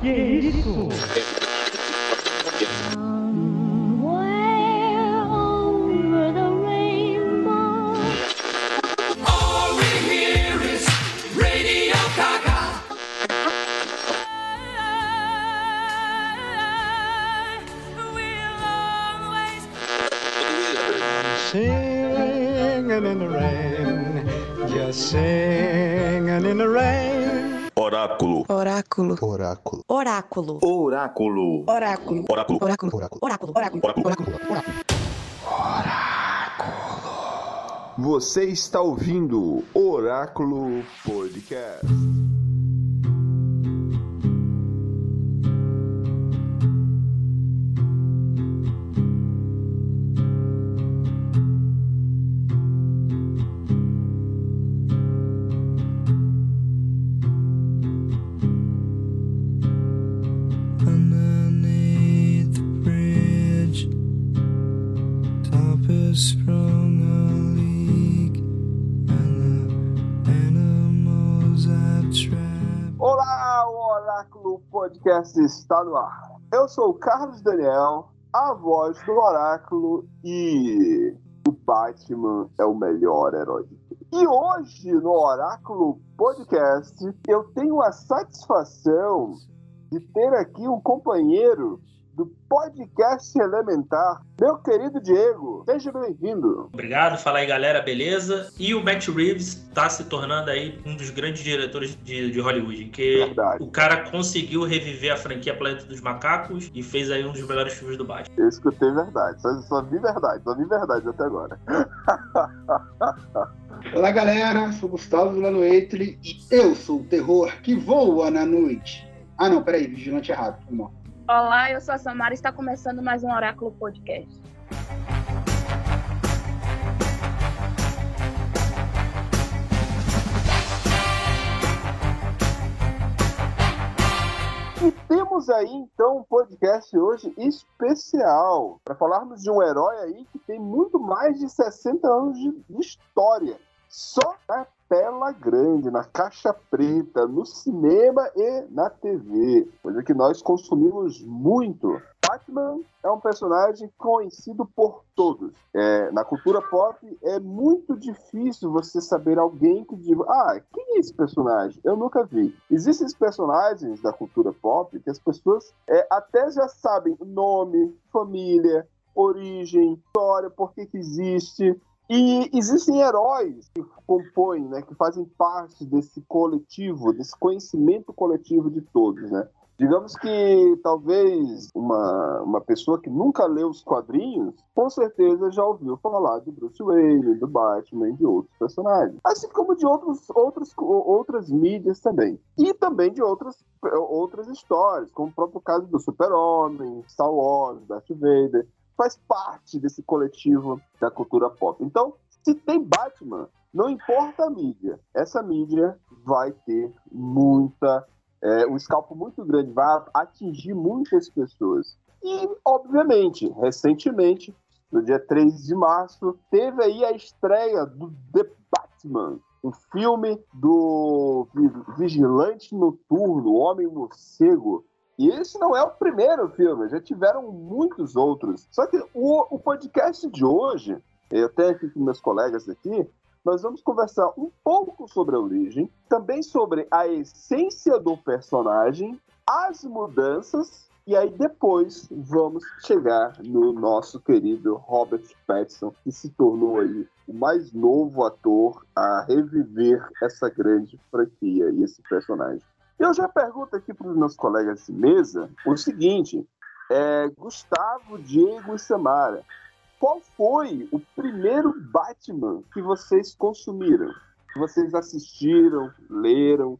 Que isso? Oráculo. Oráculo. Oráculo. Oráculo. Oráculo. Oráculo. Oráculo. Oráculo. Oráculo. Você está ouvindo Oráculo Podcast está no ar. Eu sou o Carlos Daniel, a voz do Oráculo e o Batman é o melhor herói. E hoje no Oráculo Podcast eu tenho a satisfação de ter aqui um companheiro do podcast Elementar, meu querido Diego. Seja bem-vindo. Obrigado, fala aí galera, beleza? E o Matt Reeves tá se tornando aí um dos grandes diretores de, de Hollywood, que Verdade. o cara conseguiu reviver a franquia Planeta dos Macacos e fez aí um dos melhores filmes do Batman. Eu escutei verdade, só, só vi verdade, só vi verdade até agora. Olá galera, sou Gustavo Lanoetri e eu sou o terror que voa na noite. Ah não, peraí, vigilante errado, foi mal. Olá, eu sou a Samara e está começando mais um Oráculo Podcast. E temos aí então um podcast hoje especial para falarmos de um herói aí que tem muito mais de 60 anos de, história. Só na tela grande, na caixa preta, no cinema e na TV. Coisa que nós consumimos muito. Batman é um personagem conhecido por todos. É, na cultura pop é muito difícil você saber alguém que diga: Ah, quem é esse personagem? Eu nunca vi. Existem personagens da cultura pop que as pessoas é, até já sabem nome, família, origem, história, por que, que existe. E existem heróis que compõem, né, que fazem parte desse coletivo, desse conhecimento coletivo de todos, né? Digamos que talvez uma, uma pessoa que nunca leu os quadrinhos, com certeza já ouviu falar de Bruce Wayne, do Batman de outros personagens. Assim como de outros, outros, outras mídias também. E também de outras, outras histórias, como o próprio caso do Super-Homem, Star Wars, Darth Vader faz parte desse coletivo da cultura pop. Então, se tem Batman, não importa a mídia, essa mídia vai ter muita. É, um escalpo muito grande, vai atingir muitas pessoas. E, obviamente, recentemente, no dia 3 de março, teve aí a estreia do The Batman, um filme do Vigilante Noturno, Homem Morcego, e esse não é o primeiro filme, já tiveram muitos outros. Só que o, o podcast de hoje, eu tenho aqui com meus colegas aqui, nós vamos conversar um pouco sobre a origem, também sobre a essência do personagem, as mudanças, e aí depois vamos chegar no nosso querido Robert Pattinson, que se tornou aí o mais novo ator a reviver essa grande franquia e esse personagem. Eu já pergunto aqui para os meus colegas de mesa o seguinte: é, Gustavo, Diego e Samara, qual foi o primeiro Batman que vocês consumiram? Que vocês assistiram, leram?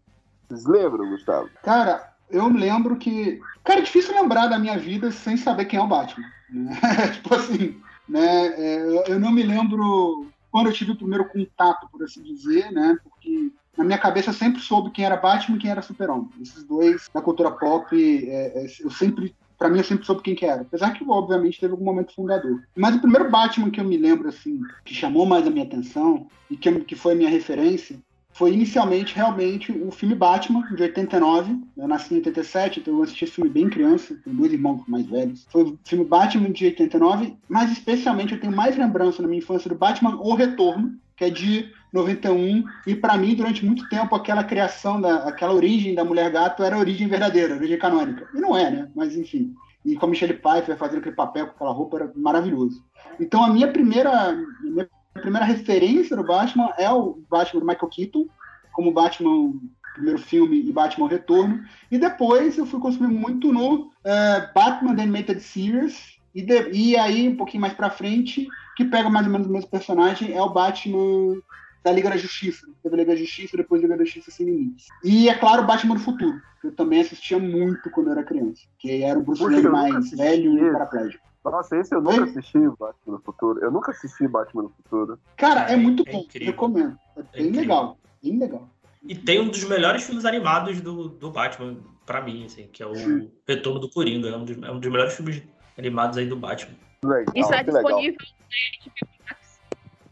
Vocês lembram, Gustavo? Cara, eu lembro que. Cara, é difícil lembrar da minha vida sem saber quem é o Batman. Né? tipo assim, né? É, eu não me lembro quando eu tive o primeiro contato, por assim dizer, né? Porque na minha cabeça eu sempre soube quem era Batman e quem era Super-Homem. Esses dois, na cultura pop, é, é, eu sempre, para mim, eu sempre soube quem que era. Apesar que, obviamente, teve algum momento fundador. Mas o primeiro Batman que eu me lembro, assim, que chamou mais a minha atenção e que, que foi a minha referência, foi inicialmente realmente o filme Batman, de 89. Eu nasci em 87, então eu assisti esse filme bem criança, tenho dois irmãos mais velhos. Foi o filme Batman de 89, mas especialmente eu tenho mais lembrança na minha infância do Batman O Retorno, que é de 91, e para mim, durante muito tempo, aquela criação, da, aquela origem da Mulher Gato era a origem verdadeira, a origem canônica. E não é, né? Mas enfim. E com a Michelle Pfeiffer fazendo aquele papel com aquela roupa era maravilhoso. Então a minha primeira, minha primeira referência do Batman é o Batman do Michael Keaton, como Batman primeiro filme e Batman Retorno. E depois eu fui consumir muito no eh, Batman The Animated Series. E, de- e aí, um pouquinho mais pra frente, que pega mais ou menos o mesmo personagem, é o Batman da Liga da Justiça. Teve a Liga da Justiça, depois a Liga da Justiça Sem Limites. E, é claro, Batman do Futuro, que eu também assistia muito quando eu era criança. Que era o Bruce Wayne mais assisti velho e paraplégico. Nossa, esse eu nunca Oi? assisti, Batman no Futuro. Eu nunca assisti Batman no Futuro. Cara, é É muito é bom, incrível. recomendo. É bem incrível. legal, bem legal. E tem um dos melhores filmes animados do, do Batman, pra mim, assim, que é o Sim. Retorno do Coringa. É um, dos, é um dos melhores filmes animados aí do Batman. Legal, Isso é que legal. disponível na HBO Max.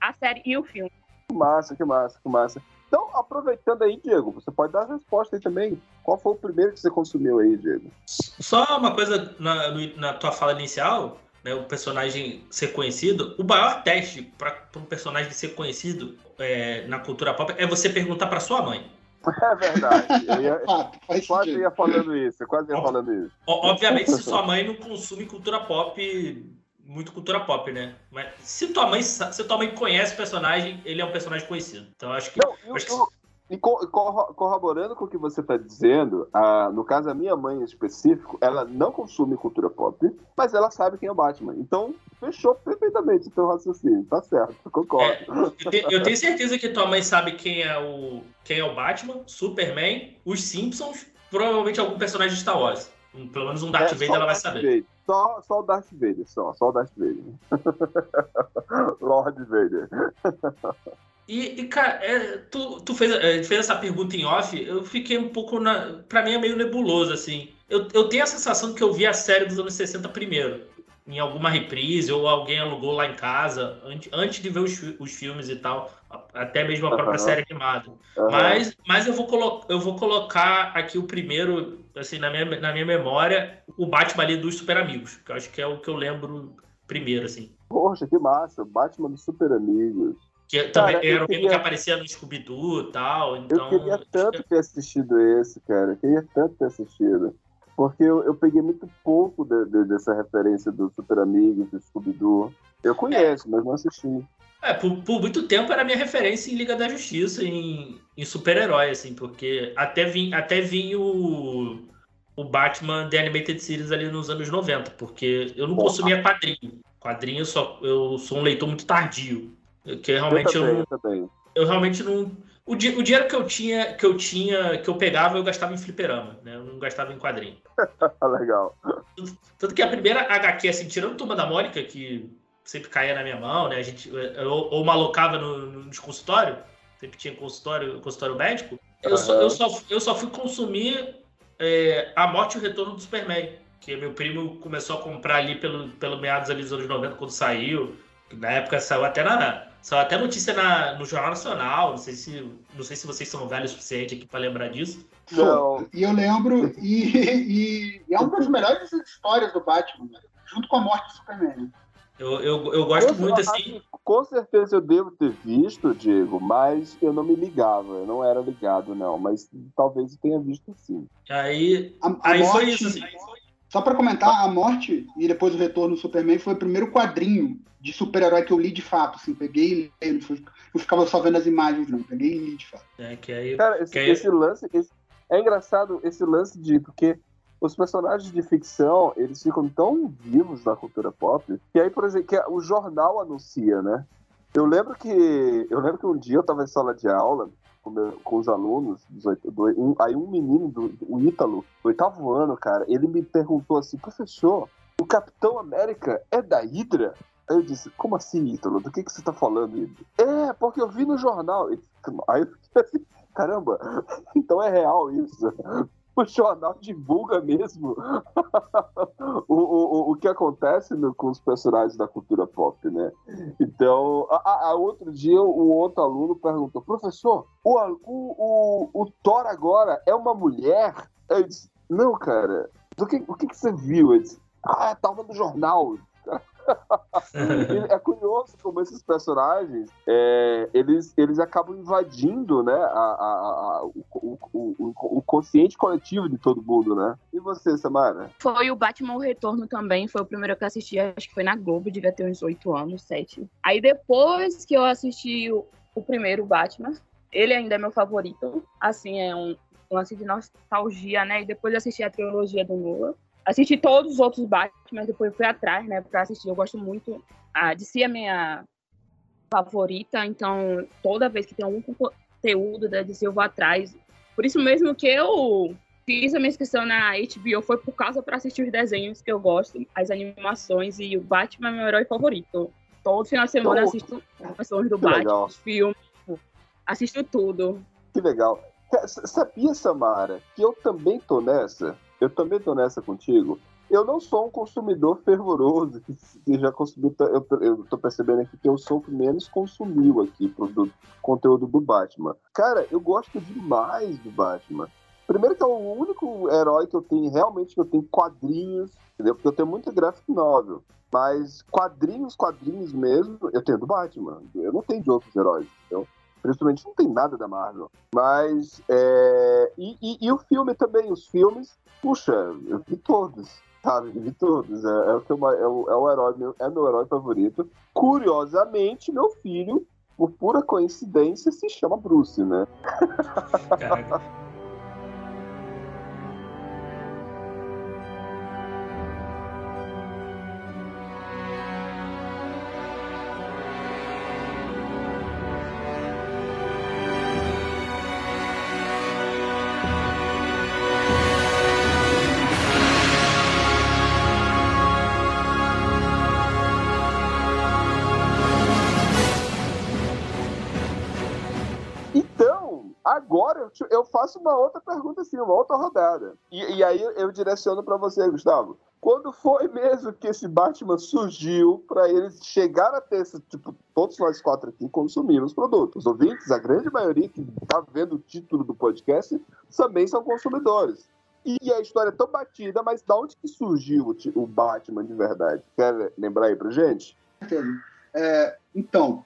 A série e o filme. Que massa, que massa, que massa. Então, aproveitando aí, Diego, você pode dar a resposta aí também. Qual foi o primeiro que você consumiu aí, Diego? Só uma coisa na, na tua fala inicial, né, o personagem ser conhecido, o maior teste para um personagem ser conhecido é, na cultura pop é você perguntar pra sua mãe. É verdade. Eu ia, faz quase ia falando isso, eu quase ia falando isso. Obviamente, se sua mãe não consome cultura pop, muito cultura pop, né? Mas se tua mãe, se tua mãe conhece o personagem, ele é um personagem conhecido. Então acho que. Não, eu- acho que- eu- e co- corro- corroborando com o que você está dizendo, a- no caso a minha mãe em específico, ela não consome cultura pop, mas ela sabe quem é o Batman. Então, fechou perfeitamente o teu raciocínio. Tá certo, concordo. É, eu, te- eu tenho certeza que tua mãe sabe quem é o quem é o Batman, Superman, os Simpsons, provavelmente algum personagem de Star Wars. Um- Pelo menos um Darth É, Vader ela vai saber. Vader. Só, só o Darth Vader, só, só o Darth Vader. Lord Vader. E, e, cara, é, tu, tu fez, é, fez essa pergunta em off, eu fiquei um pouco na. Pra mim é meio nebuloso, assim. Eu, eu tenho a sensação que eu vi a série dos anos 60 primeiro. Em alguma reprise, ou alguém alugou lá em casa, antes, antes de ver os, os filmes e tal. Até mesmo a própria série animada. Aham. Mas, mas eu, vou eu vou colocar aqui o primeiro, assim, na minha, na minha memória, o Batman ali dos Super Amigos, que eu acho que é o que eu lembro primeiro, assim. Poxa, que massa. Batman dos Super Amigos. Que também Cara, eu era o mesmo queria- que aparecia no Scooby-Doo e tal. Então, eu queria tanto ter assistido esse, cara. Eu queria tanto ter assistido. Porque eu, eu peguei muito pouco de- de- dessa referência do Super Amigos, do Scooby-Doo. Eu conheço, mas não assisti. É, por, por muito tempo era minha referência em Liga da Justiça, em, em super-herói, assim, porque até vim, até vim o, o Batman The Animated Series ali nos anos 90, porque eu não Porra. consumia quadrinho. Quadrinho, eu só, eu sou um leitor muito tardio. Que Eu realmente eu, também, não, eu também. eu realmente não. O, di- o dinheiro que eu tinha, que eu tinha, que eu pegava, eu gastava em fliperama, né? Eu não gastava em quadrinho. Legal. Tanto que a primeira HQ, assim, tirando Turma da Mônica, que sempre caía na minha mão, né? A gente, eu, ou malocava no, no, nos consultórios, sempre tinha consultório, consultório médico. Eu, só, Aham. eu, só, eu só fui consumir é, A Morte e o Retorno do Superman. Que meu primo começou a comprar ali pelo, pelo meados ali dos anos 90, quando saiu. Na época saiu até na. Saiu até notícia na, no Jornal Nacional. Não sei, se, não sei se vocês são velhos o suficiente aqui para lembrar disso. Não. E eu lembro, e, e- e é uma das melhores histórias do Batman, né? junto com a morte do Superman. Eu, eu, eu gosto Eu- muito eu- assim. Com certeza eu devo ter visto, Diego, mas eu não me ligava. Eu não era ligado, não. Mas talvez eu tenha visto sim. Aí, A, a aí foi morte- isso, assim. Só pra comentar, a morte e depois o retorno do Superman foi o primeiro quadrinho de super-herói que eu li de fato. Assim, peguei e li, não, foi- não ficava só vendo as imagens, não. Peguei e li de fato. né, que aí, Cara, esse, Que aí- esse lance. esse- é engraçado esse lance de. Porque os personagens de ficção, eles ficam tão vivos na cultura pop, que aí, por exemplo, que o jornal anuncia, né? Eu lembro que. Eu lembro que um dia eu tava em sala de aula com, meu- com os alunos, dos oito- do- um- aí um menino, do, o Ítalo, oitavo ano, cara, ele me perguntou assim, professor, o Capitão América é da Hydra? Aí eu disse, como assim, Ítalo? Do que, que você tá falando, Ítalo? É, porque eu vi no jornal. Aí eu fiquei assim, caramba, então é real isso. o jornal divulga mesmo o, o, o que acontece no- com os personagens da cultura pop, né? Então, a, a- outro dia, o outro aluno perguntou, professor, o, o, o, o Thor agora é uma mulher? Eu disse, não, cara, do que, o que, que você viu? Ele disse, ah, tava no jornal. É curioso como esses personagens é, eles, eles acabam invadindo né, a, a- a- o, o, o, o consciente coletivo de todo mundo, né? E você, Samara? Foi o Batman Retorno também, foi o primeiro que eu assisti, acho que foi na Globo, devia ter uns oito anos, sete. Aí depois que eu assisti o, o primeiro Batman, ele ainda é meu favorito, assim, é um lance de nostalgia, né? E depois eu assisti a trilogia do Nolan. Assisti todos os outros Batman, depois fui atrás, né, pra assistir. Eu gosto muito. A DC é a minha favorita, então toda vez que tem algum conteúdo da DC eu vou atrás. Por isso mesmo que eu fiz a minha inscrição na HBO foi por causa para assistir os desenhos que eu gosto, as animações e o Batman é meu herói favorito. Todo final de semana eu Oh, assisto animações do que Batman, legal. os filmes, assisto tudo. Que legal. Sabia, Samara, que eu também tô nessa? Eu também tô nessa contigo? Eu não sou um consumidor fervoroso, que já consumiu. ta- Eu, eu tô percebendo aqui que eu sou o que menos consumiu aqui pro do, conteúdo do Batman. Cara, eu gosto demais do Batman. Primeiro que é o único herói que eu tenho, realmente, que eu tenho quadrinhos, entendeu? Porque eu tenho muita graphic novel. Mas quadrinhos, quadrinhos mesmo, eu tenho do Batman. Eu não tenho de outros heróis, entendeu? Principalmente não tem nada da Marvel. Mas. É... E, e- e o filme também, os filmes, puxa, eu vi todos. Sabe, eu vi todos. É, é o, que eu é, o, é o herói, meu, é meu herói favorito. Curiosamente, meu filho, por pura coincidência, se chama Bruce, né? Faço uma outra pergunta assim, uma outra rodada. E, e aí eu, direciono pra você, Gustavo. Quando foi mesmo que esse Batman surgiu pra eles chegar a ter esse, tipo, todos nós quatro aqui consumimos produtos. Os ouvintes, a grande maioria que tá vendo o título do podcast, também são consumidores. E a história é tão batida, mas da onde que surgiu o, Batman de verdade? Quer lembrar aí pra gente? É, então,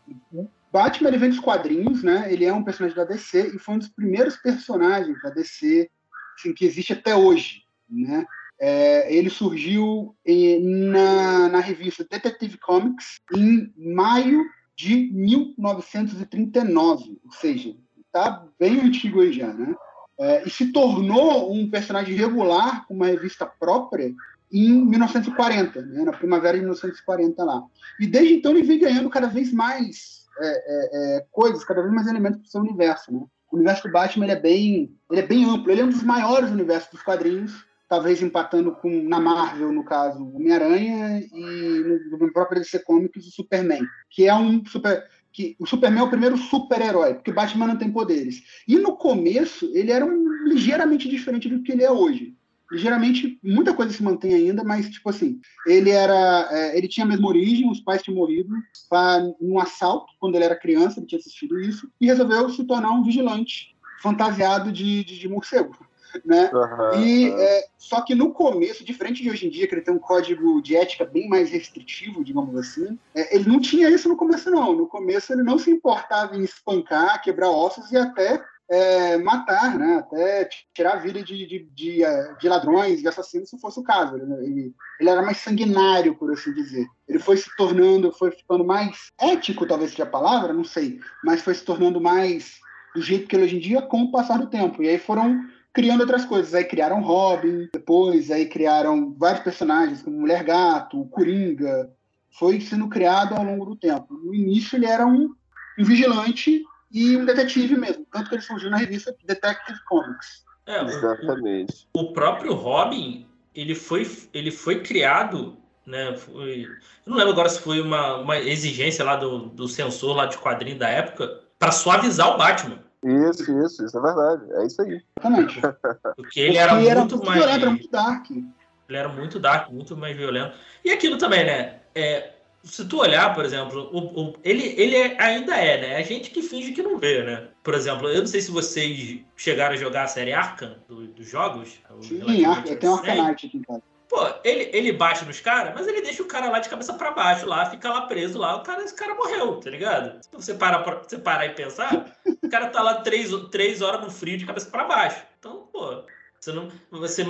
Batman ele vem dos quadrinhos, né? Ele é um personagem da DC e foi um dos primeiros personagens da DC assim, que existe até hoje, né? É, ele surgiu em- na, na revista Detective Comics em maio de 1939, ou seja, tá bem antigo aí já, né? É, e se tornou um personagem regular com uma revista própria em 1940, né? na primavera de 1940 lá. E desde então ele vem ganhando cada vez mais é, é, é, coisas, cada vez mais elementos para o seu universo. Né? O universo do Batman ele é, bem, ele é bem amplo, ele é um dos maiores universos dos quadrinhos, talvez empatando com, na Marvel, no caso, Homem-Aranha, e no, no próprio DC Comics, o Superman, que é um super. Que, o Superman é o primeiro super-herói, porque o Batman não tem poderes. E no começo, ele era um, ligeiramente diferente do que ele é hoje ligeiramente muita coisa se mantém ainda, mas tipo assim, ele era, é, ele tinha a mesma origem, os pais tinham morrido pra, num assalto quando ele era criança, ele tinha assistido isso e resolveu se tornar um vigilante fantasiado de, de, de morcego, né? Aham, E aham. é, só que no começo, diferente de hoje em dia, que ele tem um código de ética bem mais restritivo, digamos assim, é, ele não tinha isso no começo, não. No começo ele não se importava em espancar, quebrar ossos e até é, matar, né? Até tirar a vida de, de, de, eh, de ladrões, de assassinos, se fosse o caso. Ele, ele, ele era mais sanguinário, por assim dizer. Ele foi se tornando, foi ficando mais ético, talvez seja a palavra, não sei, mas foi se tornando mais do jeito que ele é hoje em dia com o passar do tempo. E aí foram criando outras coisas. Aí criaram Robin, depois aí criaram vários personagens, como Mulher Gato, Coringa. Foi sendo criado ao longo do tempo. No início ele era um, um vigilante e um detetive mesmo, tanto que ele surgiu na revista Detective Comics. É, Exatamente. o próprio Robin, ele foi, ele foi criado, né? Foi, eu não lembro agora se foi uma, uma exigência lá do, do censor lá de quadrinho da época para suavizar o Batman. Isso, isso, isso é verdade. É isso aí. Exatamente. Porque ele era Porque muito mais. violento, era muito dark. Ele era muito dark, muito mais violento. E aquilo também, né? É, se tu olhar, por exemplo, o, o- ele, ele é- ainda é, né? A gente que finge que não vê, né? Por exemplo, eu não sei se vocês chegaram a jogar a série Arkham do- dos jogos. Sim, tem um recente. Arcanite aqui em casa. Pô, ele, ele bate nos caras, mas ele deixa o cara lá de cabeça pra baixo, lá, fica lá preso lá, o cara, esse cara morreu, tá ligado? Se você parar, você parar e pensar, o cara tá lá três, três horas no frio de cabeça pra baixo. Então, pô, você não. Você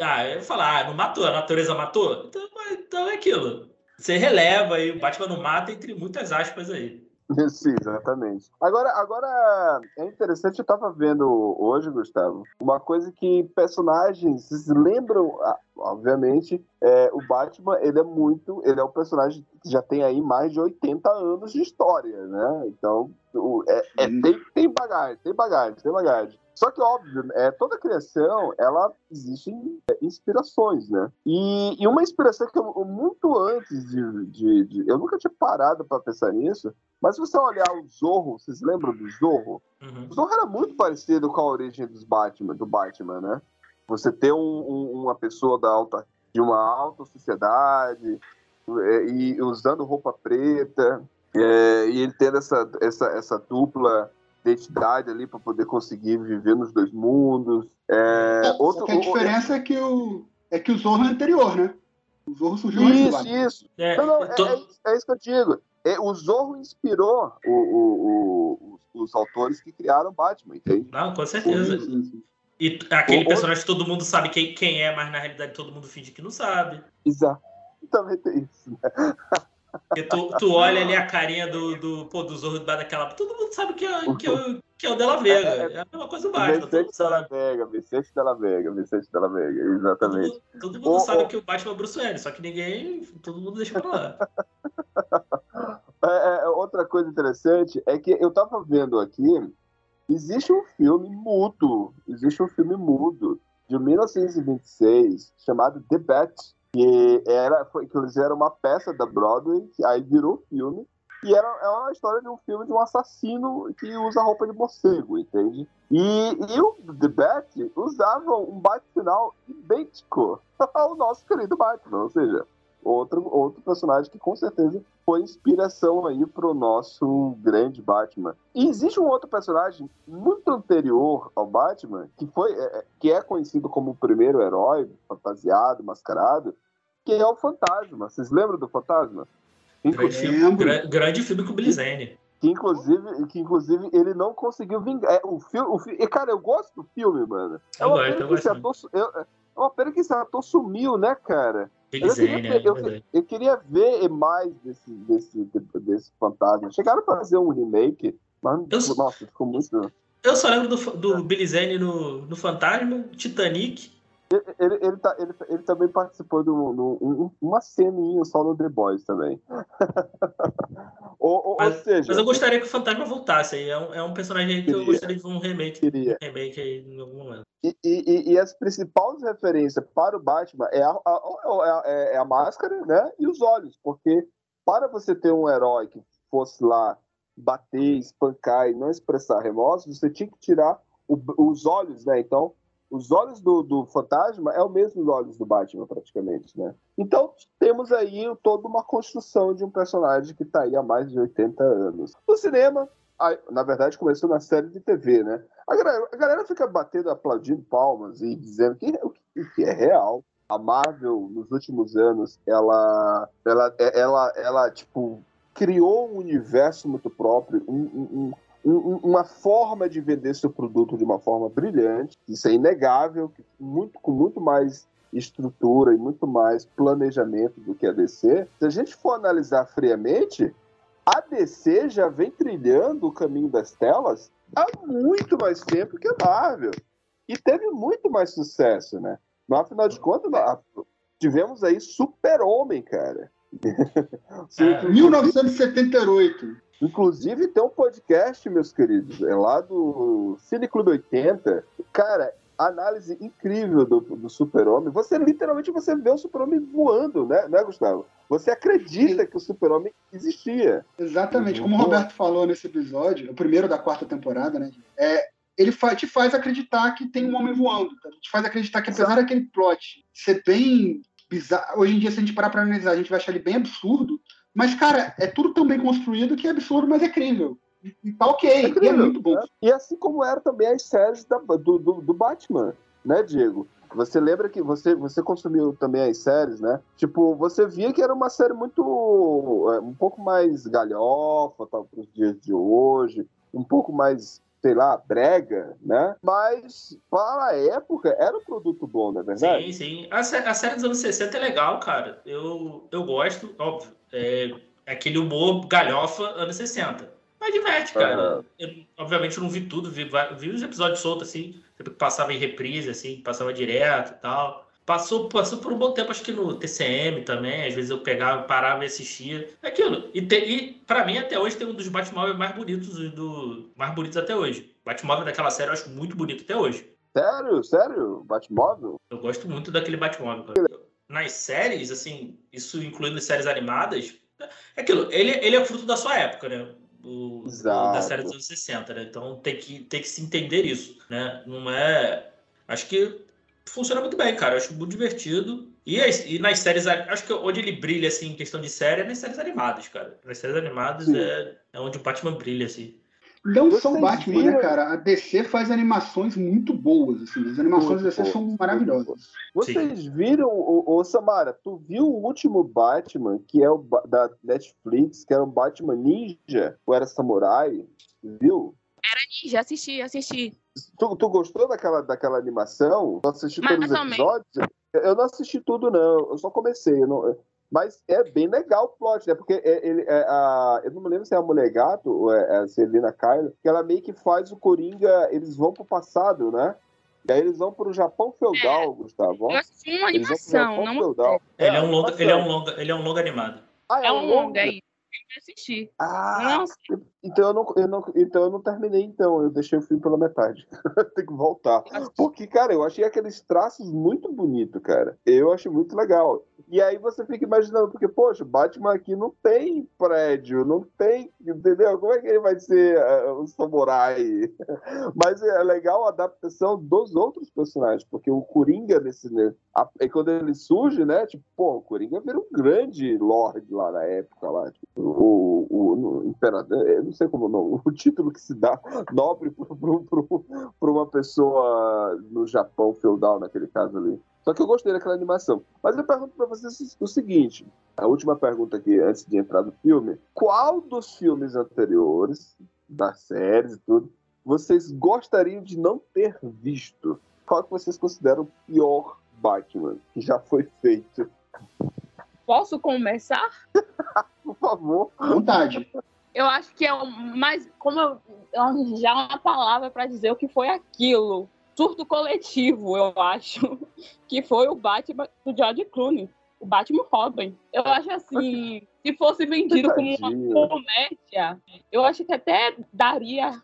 Ah, eu ia falar, ah, não matou, a natureza matou? Então, então é aquilo. Você releva e o Batman não mata, entre muitas aspas aí. Sim, exatamente. Agora, agora é interessante, eu tava vendo hoje, Gustavo, uma coisa que personagens, lembram, obviamente, é, o Batman, ele é muito, ele é um personagem que já tem aí mais de 80 anos de história, né? Então, o- é, é- tem, tem bagagem, tem bagagem, tem bagagem. Só que, óbvio, é, toda criação, ela existem é, inspirações, né? E, e uma inspiração que eu, muito antes de, de- de- Eu nunca tinha parado para pensar nisso, mas se você olhar o Zorro, vocês lembram do Zorro? Uhum. O Zorro era muito parecido com a origem dos Batman, do Batman, né? Você ter um- um- uma pessoa da alta, de uma alta sociedade é, e usando roupa preta é, e ele tendo essa, essa, essa dupla identidade ali para poder conseguir viver nos dois mundos. É, Só outro, que a diferença é que o, é que o Zorro é anterior, né? O Zorro surgiu antes do isso, Batman. isso. É, Não, não, é, to- é isso- é isso que eu digo. É, o Zorro inspirou o- o- o- os, os autores que criaram Batman, entende? Não, com certeza. Sim. E aquele O- o- personagem que todo mundo sabe quem, quem é, mas na realidade todo mundo finge que não sabe. Exato. Também tem isso. né? Porque tu, tu olha ali a carinha do, do, pô, do Zorro debaixo daquela. Todo mundo sabe que é, que é, o, que é o Della Vega. É a mesma coisa do Batman. Todo mundo Vicente Della. Vega, Vicente Della Vega, Vicente Della Vega, Todo exatamente. mundo, todo mundo Ô, sabe ô. que o Batman é o Bruce Wayne, só que ninguém. Todo mundo deixa pra lá. É, é, outra coisa interessante é que eu tava vendo aqui, existe um filme mudo, existe um filme mudo de 1926 chamado The Bat, que era, foi, eles eram uma peça da Broadway, que aí virou filme, e era, é uma história de um filme de um assassino que usa roupa de morcego, entende? E, e o The Bat usava um bate-final idêntico ao nosso querido Batman, ou seja, outro, outro personagem que com certeza foi inspiração aí pro nosso grande Batman. E existe um outro personagem muito anterior ao Batman, que, foi, é, é- que é conhecido como o primeiro herói, fantasiado, mascarado, que é o Fantasma. Vocês lembram do Fantasma? Grande filme, gra- grande filme com o Billy que inclusive, que inclusive ele não conseguiu vingar. É, o filme, o e, cara, eu gosto do filme, mano. É Eu uma pena que esse gosto. ator, eu- é uma pena que esse ator sumiu, né, cara? Eu queria, Zane, ver, é eu, eu queria ver mais desse, desse, desse fantasma. Chegaram a fazer um remake, mas Eu- nossa, ficou muito. Eu só lembro do, do Billy Zane no, no Fantasma, Titanic. Ele, ele, tá, ele, ele também participou de um- um- um- uma ceninha só no The Boys também. ou, ou- ou Mas- seja, Mas eu gostaria que o Fantasma voltasse aí. É um, é um personagem que eu Queria. gostaria de ver um remake, queria. um remake aí em algum momento. E, e, e as principais referências para o Batman é a, a- é- é a máscara né, e os olhos, porque para você ter um herói que fosse lá bater, espancar e não expressar remorso, você tinha que tirar o- os olhos, né? Então, os olhos do, do fantasma é o mesmo olhos do Batman, praticamente, né? Então, temos aí toda uma construção de um personagem que está aí há mais de 80 anos. No cinema, na verdade, começou na série de TV, né? A galera, a galera fica batendo, aplaudindo palmas e dizendo que, que- que é real. A Marvel, nos últimos anos, ela, ela, ela, ela tipo, criou um universo muito próprio, um- um- um- uma forma de vender seu produto de uma forma brilhante. Isso é inegável, muito, com muito mais estrutura e muito mais planejamento do que a DC. Se a gente for analisar friamente, a DC já vem trilhando o caminho das telas há muito mais tempo que a Marvel. E teve muito mais sucesso, né? Mas, afinal de contas, tivemos aí Super-Homem, cara. É. 1978. Inclusive, tem um podcast, meus queridos, é lá do Cine Clube 80. Cara, análise incrível do, do super-homem. Você literalmente você vê o super-homem voando, né, né, Gustavo? Você acredita que o super-homem existia. Exatamente, Uhum. como o Roberto falou nesse episódio, o primeiro da quarta temporada, né? É, ele fa- te faz acreditar que tem um homem voando. Tá? Te faz acreditar que apesar daquele plot ser bem bizarro, hoje em dia, se a gente parar pra analisar, a gente vai achar ele bem absurdo. Mas, cara, é tudo tão bem construído que é absurdo, mas é crível. E, tá ok, e é incrível, muito bom. né? E assim como eram também as séries da- do, do, do Batman, né, Diego? Você lembra que você, você consumiu também as séries, né? Tipo, você via que era uma série muito. é, um pouco mais galhofa, tal, pros dias de hoje, um pouco mais, sei lá, brega, né? Mas, para a época, era um produto bom, não é verdade? Sim, sim. A, a série dos anos 60 é legal, cara. Eu, eu gosto, óbvio. É, é aquele humor galhofa anos 60. Mas diverte, cara. Aham. Eu, obviamente eu não vi tudo, vi, vi os episódios soltos, assim, sempre que passava em reprise, assim, passava direto e tal. Passou, passou por um bom tempo, acho que no TCM também, às vezes eu pegava, parava e assistia. É Aquilo. E, te, e pra mim, até hoje, tem um dos Batmóveis mais bonitos do. Mais bonitos até hoje. Batmóvel daquela série eu acho muito bonito até hoje. Sério? Sério? Batmóvel? Eu gosto muito daquele Batmóvel. cara. Nas séries, assim, isso incluindo as séries animadas, é aquilo, ele, ele é fruto da sua época, né? O, Exato. da série dos anos 60, né? Então tem que, tem que se entender isso, né? Não é. Acho que funciona muito bem, cara. Eu acho muito divertido. E, as- e nas séries, acho que onde ele brilha, assim, em questão de série, é nas séries animadas, cara. Nas séries animadas Sim. é, é onde o Batman brilha, assim. Não Vocês só o Batman, viram- né, cara? A DC faz animações muito boas, assim. As animações Muito da DC são maravilhosas. Vocês viram, o, o Samara, tu viu o último Batman, que é o da Netflix, que era um Batman ninja, ou era samurai? Viu? Já assisti, assisti. Tu, tu gostou daquela, daquela animação? Tu assistiu todos os episódios? Eu não assisti tudo, não. Eu só comecei. eu não- Mas é bem legal o plot, né? Porque é- ele, é a, eu não me lembro se é a Mulher Gato ou é a Selina Kyle, que ela meio que faz o Coringa, eles vão pro passado, né? E aí eles vão pro Japão feudal, Gustavo. ó. Eu assisti uma animação, não feudal. Ele é, um longa, animação. ele, é um longa, ele é um longa animado. Ah, É um longa, é isso. Eu assisti. Ah, Não, então eu não, eu não, então eu não terminei, então. Eu deixei o filme pela metade. Tem que voltar. Porque, cara, eu achei aqueles traços muito bonitos, cara. Eu achei muito legal. E aí você fica imaginando, porque, poxa, o Batman aqui não tem prédio, não tem, entendeu? Como é que ele vai ser ah, um samurai? Mas é legal a adaptação dos outros personagens, porque o Coringa nesse. Né, a- quando ele surge, né? Tipo, pô, o Coringa vira um grande lord lá na época, lá. Tipo, o, o, o imperador, não sei como não, o título que se dá nobre para uma pessoa no Japão feudal, naquele caso ali. Só que eu gostei daquela animação. Mas eu pergunto para vocês o seguinte: a última pergunta aqui, antes de entrar no filme. Qual dos filmes anteriores, das séries e tudo, vocês gostariam de não ter visto? Qual que vocês consideram o pior Batman que já foi feito? Posso começar? Por favor. Vontade. Eu acho que é o mais. Como eu, eu- já uma palavra para dizer o que foi aquilo. Surto coletivo, eu acho. Que foi o Batman do George Clooney. O Batman Robin. Eu acho assim. Se fosse vendido como uma comédia, eu acho que até daria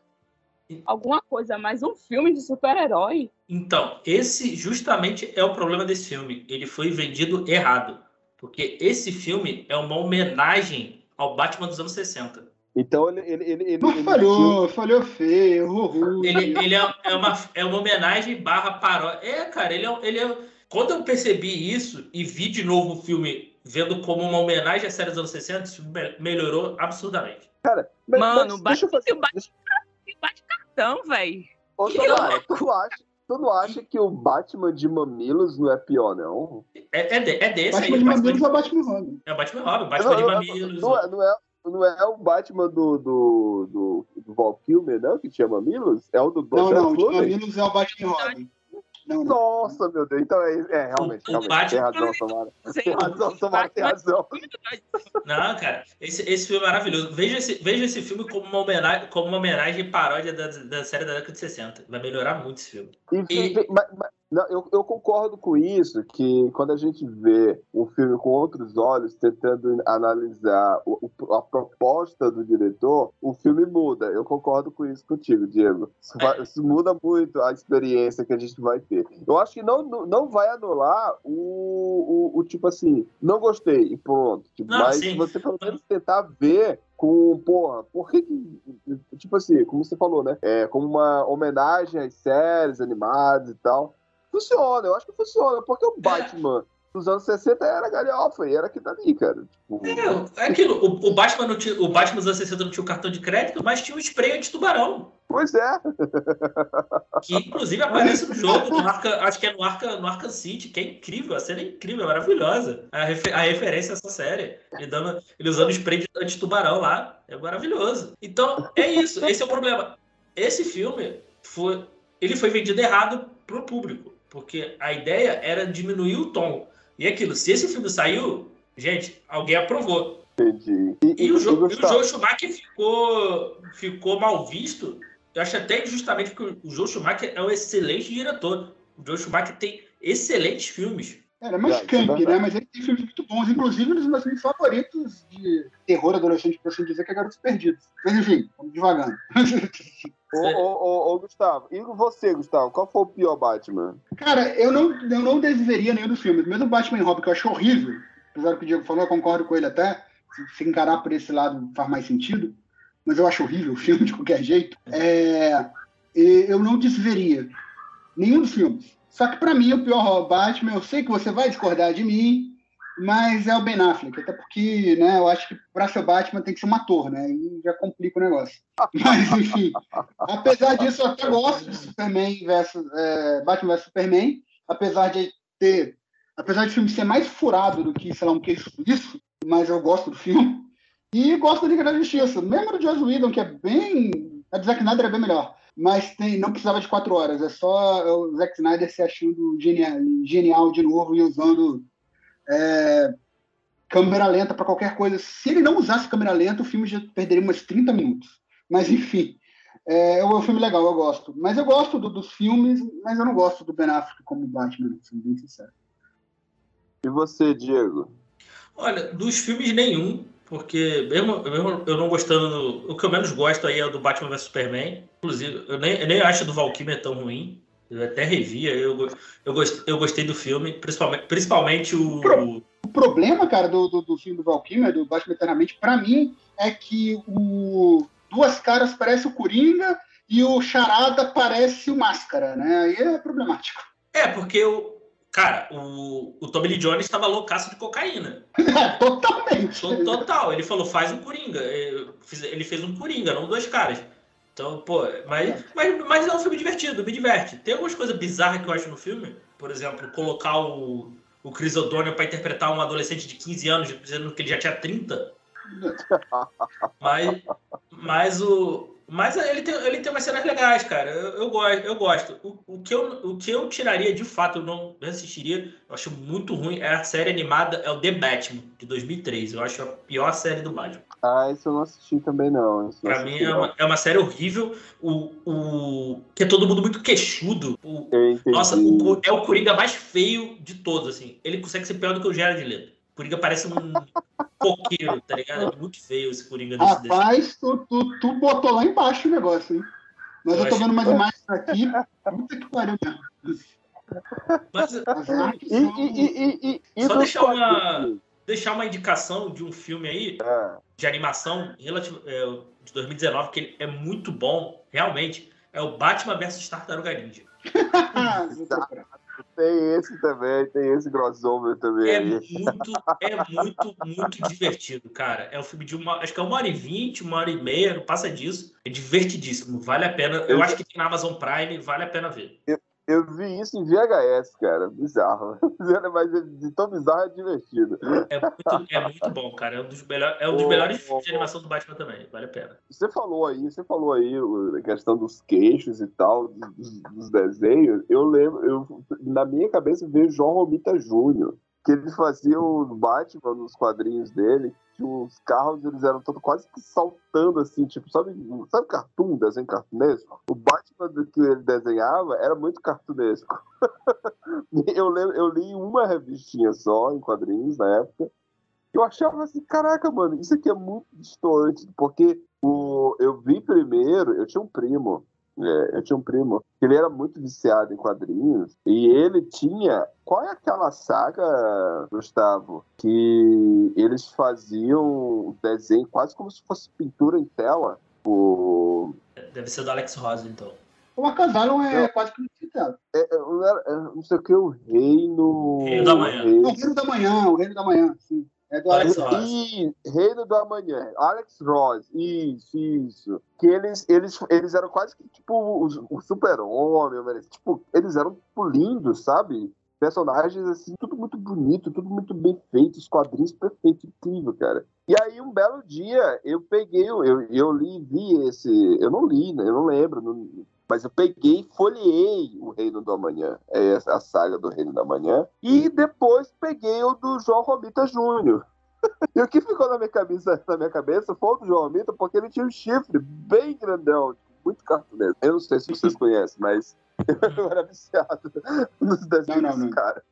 alguma coisa, mas um filme de super-herói. Então, esse justamente é o problema desse filme. Ele foi vendido errado. Porque esse filme é uma homenagem ao Batman dos anos 60. Então ele. ele, ele, ele, Mas ele- falhou, falhou feio, errou ruim. Ele, ele é, é uma, é uma homenagem barra paródia. É, cara, ele é, ele é. Quando eu percebi isso e vi de novo o filme vendo como uma homenagem à série dos anos 60, isso me- melhorou absurdamente. Mas- Mano, mas deixa eu fazer. o Batman bate cartão, velho. Ô, Samara, tu acha, tu não acha que o Batman de mamilos não é pior, não? É, é, de- é desse Batman aí. de Batman Mamilos de- é o Batman Robin. É o Batman Robin, Batman de Não, não, Mamilos. Não, é, não, é, não é o Batman do, do, do, do Val Kilmer, não, que tinha mamilos? É o do Não, não, o de? Mamilos é o Batman Robin. Não, não. Nossa, meu Deus. Então é, é realmente, O- realmente. Batman- Tem razão, Samara. Tem razão, Samara, tem razão. Não, cara, esse, esse filme é maravilhoso. Veja esse, veja esse filme como uma homenagem, como uma homenagem e paródia da, da série da década de 60. Vai melhorar muito esse filme. E, E- mas, mas- Não, eu, eu concordo com isso, que quando a gente vê um filme com outros olhos, tentando analisar o- o- a proposta do diretor, o filme muda. Eu concordo com isso contigo, Diego. Isso, vai- isso muda muito a experiência que a gente vai ter. Eu acho que não, não, vai anular o, o, o tipo assim, não gostei e pronto. Tipo, Não, mas sim. você pelo menos tentar ver com, porra, por que que, tipo assim, como você falou, né? É, como uma homenagem às séries animadas e tal. Funciona, eu acho que funciona, porque o Batman dos anos 60 era galhofa e era aquilo ali, cara. Tipo, É, é aquilo. O, o Batman não tinha, o Batman dos anos 60 não tinha o cartão de crédito, mas tinha um spray de tubarão. Pois é, Que inclusive aparece no jogo, no Arca, acho que é no Arca, no Arkham City, que é incrível, a cena é incrível, é maravilhosa. A, refe- a referência a essa série. Ele, dando, ele usando spray de anti-tubarão lá. É maravilhoso. Então, é isso. Esse é o problema. Esse filme foi. Ele foi vendido errado pro público. Porque a ideia era diminuir o tom. E aquilo, se esse filme saiu, gente, alguém aprovou. entendi. E, E o, Jo- e o Joe Schumacher ficou, ficou mal visto. Eu acho até justamente porque o Joe Schumacher é um excelente diretor. O Joe Schumacher tem excelentes filmes. Era mais É, isso é camp, verdade. né? Mas ele tem filmes muito bons, inclusive um dos meus filmes favoritos de terror adolescente, por assim dizer, que é Garotos Perdidos. Mas enfim, vamos devagando. ô, ô, ô, ô, Gustavo, e você, Gustavo, qual foi o pior Batman? Cara, eu não, eu não desveria nenhum dos filmes. Mesmo o Batman e Robin, que eu acho horrível, apesar do que o Diego falou, eu concordo com ele até. Se, se encarar por esse lado faz mais sentido. Mas eu acho horrível o filme de qualquer jeito. É, eu não desveria nenhum dos filmes. Só que pra mim, o pior Batman, eu sei que você vai discordar de mim, mas é o Ben Affleck. Até porque, né, eu acho que pra ser o Batman tem que ser um ator, né? E já complica o negócio. Mas, enfim. Apesar disso, eu até gosto de Superman versus é, Batman vs Superman, apesar de ter, apesar de o filme ser mais furado do que, sei lá, um queixo suíço, mas eu gosto do filme. E gosto da Liga da Justiça, mesmo do Joss Whedon, que é bem, a Zack Snyder é bem melhor, mas tem, não precisava de quatro horas, é só o Zack Snyder se achando genial, genial de novo e usando é, câmera lenta para qualquer coisa. Se ele não usasse câmera lenta, o filme já perderia umas 30 minutos. Mas enfim, é, é um filme legal, eu gosto. Mas eu gosto do- dos filmes, mas eu não gosto do Ben Affleck como Batman, sendo bem sincero. E você, Diego? Olha, dos filmes nenhum, porque mesmo, mesmo eu não gostando, do- o que eu menos gosto aí é do Batman vs Superman. Inclusive, eu nem, eu nem acho do Valkyrie tão ruim. Eu até revia, eu, eu, gost- eu gostei do filme, principalmente, principalmente o. Pro- O problema, cara, do, do, do filme do Valkyrie, do Batman Eternamente, pra mim, é que o Duas Caras parece o Coringa e o Charada parece o Máscara, né? Aí é problemático. É, porque o. Cara, o, o Tommy Lee Jones estava loucaço de cocaína. É, totalmente. To- Total, ele falou, faz um Coringa. Fiz- Ele fez um Coringa, não dois caras. Então, pô, mas, mas, mas é um filme divertido, me diverte. Tem algumas coisas bizarras que eu acho no filme. Por exemplo, colocar o, o Chris O'Donnell pra interpretar um adolescente de 15 anos, dizendo que ele já tinha 30. Mas, mas o. Mas ele tem, ele tem umas cenas legais, cara. Eu, eu, gosto. Eu gosto. O, o, que eu, o que eu tiraria de fato, eu não assistiria, eu acho muito ruim, é a série animada, é o The Batman, de 2003. Eu acho a pior série do Batman. Ah, isso eu não assisti também, não. Isso Pra mim é uma, é uma série horrível. O, o, que é todo mundo muito queixudo. O, nossa, o, é o Coringa mais feio de todos, assim. Ele consegue ser pior do que o Jared Leto. Coringa parece um coqueiro, tá ligado? É muito feio esse Coringa desse, desse. Rapaz, tu, tu, tu botou lá embaixo o negócio, hein? Mas Eu eu, tô vendo umas imagens aqui. Puta que pariu mesmo. Mas E, e, e, e, e, e Só deixar uma- deixar uma indicação de um filme aí, É. de animação, relativo, é, de 2019, que ele é muito bom, realmente, é o Batman vs Tartaruga Ninja. Tem esse também, tem esse crossover também. É muito, é muito, muito divertido, cara. É um filme de uma, acho que é uma hora e vinte, uma hora e meia, não passa disso. É divertidíssimo, vale a pena. Eu Eu- acho que tem na Amazon Prime, vale a pena ver. Eu vi isso em VHS, cara. Bizarro. Mas de tão bizarro é divertido. É muito, é muito bom, cara. É um dos, melhor, é um dos melhores filmes de animação do Batman também, vale a pena. Você falou aí, você falou aí a questão dos queixos e tal, dos, dos desenhos. Eu lembro, eu, na minha cabeça veio João Romita Júnior. que ele fazia o Batman nos quadrinhos dele, que os carros eles eram quase que saltando assim, tipo, sabe, sabe cartoon, desenho cartunesco? O Batman que ele desenhava era muito cartunesco. eu, lembro, eu li uma revistinha só em quadrinhos na época. Eu achava assim, caraca, mano, isso aqui é muito distante, porque o, eu vi primeiro, eu tinha um primo, eu tinha um primo que ele era muito viciado em quadrinhos e ele tinha. Qual é aquela saga, Gustavo? Que eles faziam desenho quase como se fosse pintura em tela. O... Deve ser do Alex Rosa, então. O Arcasylum é Eu- quase que dela. É, é, não, é, não sei o que, o Reino. Reino da Manhã. Reino- o Reino da Manhã, o Reino da Manhã, sim. É do Alex. Ross. E Reino do Amanhã, Alex Ross, isso, isso. Que eles, eles, eles eram quase que tipo os- o super-homem, tipo, eles eram tipo, lindos, sabe? Personagens assim, tudo muito bonito, tudo muito bem feito, os quadrinhos perfeitos, incrível, cara. E aí, um belo dia, eu peguei, eu, eu li, vi esse. Eu não li, né? Eu não lembro, não- mas eu peguei e folheei o Reino do Amanhã, é a saga do Reino do Amanhã, e depois peguei o do João Romita Júnior. E o que ficou na minha cabeça, na minha cabeça foi o do João Romita, porque ele tinha um chifre bem grandão, muito cartunesco. Eu não sei se vocês conhecem, mas eu era viciado nos desenhos desse cara.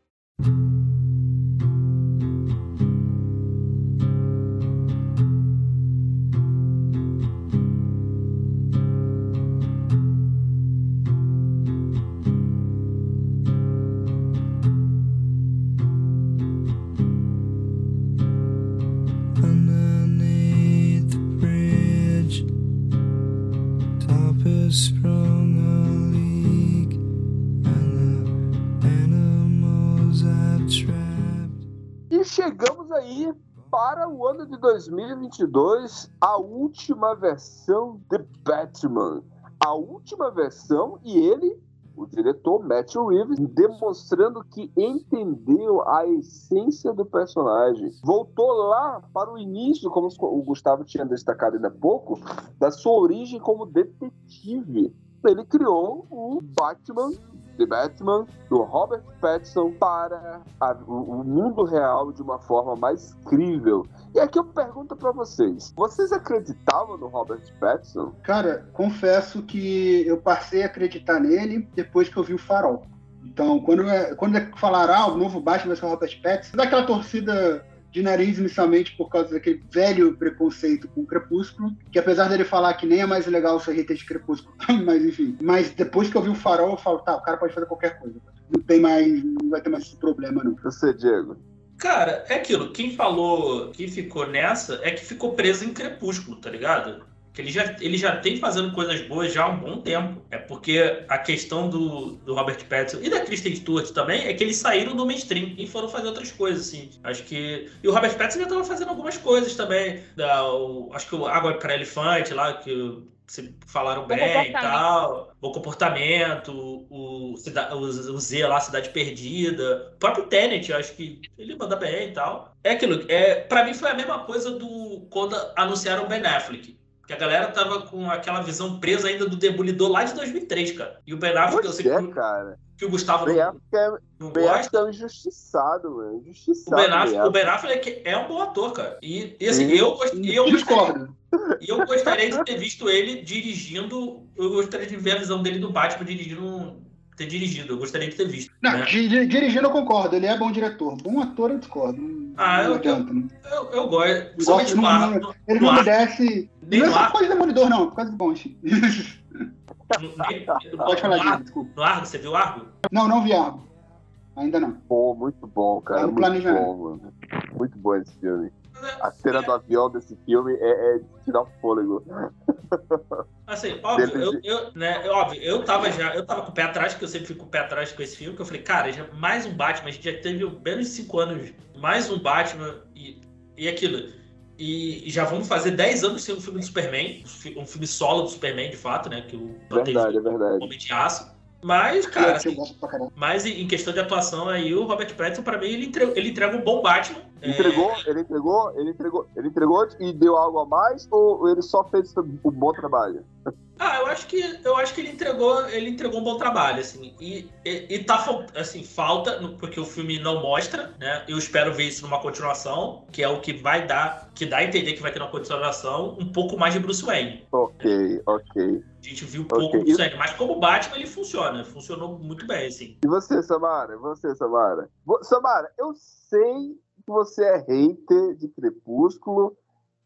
Para o ano de 2022, a última versão de Batman. A última versão e ele, o diretor Matthew Reeves, demonstrando que entendeu a essência do personagem. Voltou lá para o início, como o Gustavo tinha destacado ainda há pouco, da sua origem como detetive. Ele criou o Batman The Batman, do Robert Pattinson, para a- o, o mundo real de uma forma mais crível. E aqui eu pergunto pra vocês: vocês acreditavam no Robert Pattinson? Cara, confesso que eu passei a acreditar nele depois que eu vi o Farol. Então, quando, é- quando é ah, o novo Batman vai ser o Robert Pattinson, daquela torcida de nariz inicialmente por causa daquele velho preconceito com o Crepúsculo, que apesar dele falar que nem é mais legal ser hater de Crepúsculo, mas enfim. Mas depois que eu vi o Farol, eu falo, tá, o cara pode fazer qualquer coisa. Não tem mais, não vai ter mais esse problema, não. Você, Diego? Cara, é aquilo. Quem falou que ficou nessa é que ficou preso em Crepúsculo, tá ligado? Que ele já, ele já tem fazendo coisas boas já há um bom tempo. É porque a questão do, do Robert Pattinson e da Kristen Stewart também é que eles saíram do mainstream e foram fazer outras coisas, assim. Acho que. E o Robert Pattinson já tava fazendo algumas coisas também. Da, o- acho que o Água para Elefante lá, que se falaram bem e tal. O comportamento, o, o, o Z lá, Cidade Perdida. O próprio Tenet, eu acho que ele manda bem e tal. É aquilo. É, pra mim foi a mesma coisa do quando anunciaram o Ben Affleck. Que a galera tava com aquela visão presa ainda do Demolidor lá de 2003, cara. E o Ben Affleck, eu sei é, que, o- cara. que o Gustavo Ben não, é, não ben gosta. É um injustiçado, mano. O Injustiçado. Ben, Affleck, Ben o Ben Affleck é um bom ator, cara. E, e assim, Sim. eu, gost- e eu, Discordo. e eu gostaria de ter visto ele dirigindo. Eu gostaria de ver a visão dele do Batman dirigindo. um- Ter dirigido, eu gostaria de ter visto. Não, né? di- di- dirigindo eu concordo, ele é bom diretor. Bom ator eu discordo. Ah, eu- adianta, né? Eu, eu gosto. Eu Principalmente gosto no não- ar. Ele não me desce. Nem não é só ar. por causa do demolidor, não, por causa do nem- Pode falar disso, desculpa. no Argo, você viu Argo? Não, não vi Argo. Ainda não. Pô, muito bom, cara. No Muito planejamento. bom, mano. Muito bom esse filme. A cena do avião desse filme é, é de tirar o fôlego. Assim, óbvio, eu, eu, né, óbvio, eu tava já, eu tava com o pé atrás, que eu sempre fico com o pé atrás com esse filme, que eu falei, cara, já, mais um Batman, a gente já teve menos de 5 anos, mais um Batman e, e aquilo. E, e já vamos fazer 10 anos sem um filme do Superman, um fi- filme solo do Superman, de fato, né? Que o Verdade, é verdade. Homem de Aço. Mas, cara, assim, mas em em questão de atuação aí, o Robert Pattinson, pra mim, ele entrega, ele entrega um bom Batman. É, Entregou, ele entregou, ele entregou, ele entregou e deu algo a mais ou ele só fez o bom trabalho? Ah, eu acho que eu acho que ele entregou, ele entregou um bom trabalho, assim. E, e, e tá assim, falta, porque o filme não mostra, né? Eu espero ver isso numa continuação, que é o que vai dar, que dá a entender que vai ter uma continuação, um pouco mais de Bruce Wayne. Ok, ok. A gente viu Ok. pouco do Bruce Wayne, mas como Batman ele funciona, funcionou muito bem, assim. E você, Samara? Você, Samara? Samara, eu sei você é hater de Crepúsculo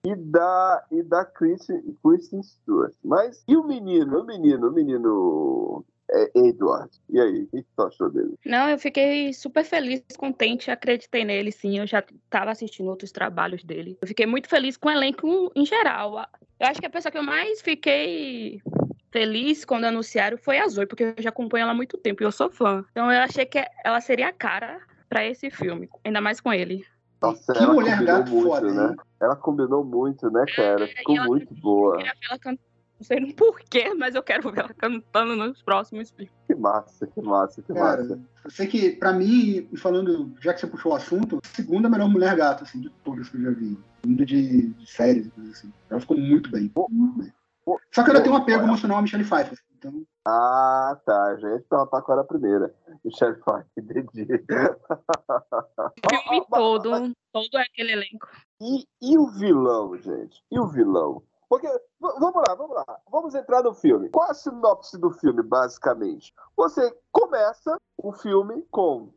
e da, e da Kristen, Kristen Stewart. Mas e o menino, o menino, o menino é, Edward? E aí, o que, tu achou dele? Não, eu fiquei super feliz, contente, acreditei nele, sim. Eu já estava assistindo outros trabalhos dele. Eu fiquei muito feliz com o elenco em geral. Eu acho que a pessoa que eu mais fiquei feliz quando anunciaram foi a Zoe, porque eu já acompanho ela há muito tempo e eu sou fã. Então eu achei que ela seria a cara para esse filme, ainda mais com ele. Nossa, Que ela mulher gato muito, foda, né? hein? Ela combinou muito, né, cara? Ficou ela- muito boa. Ela cantando, não sei nem porquê, mas eu quero ver ela cantando nos próximos filmes. Que massa, que massa, que Cara, massa. eu sei que, pra mim, e falando, já que você puxou o assunto, a segunda melhor mulher gata, assim, de todas que eu já vi. Mundo de, de séries, coisas assim. Ela ficou muito bem. Muito bem. Pô, Só que pô, tenho um apego emocional a Michelle Pfeiffer. Então, Ah, tá. Gente, perguntar qual era a primeira. Michelle Pfeiffer, entendi. O filme todo, todo aquele elenco. E, e o vilão, gente? E o vilão? Porque, vamos lá, vamos lá. Vamos entrar no filme. Qual a sinopse do filme, basicamente? Você começa o filme com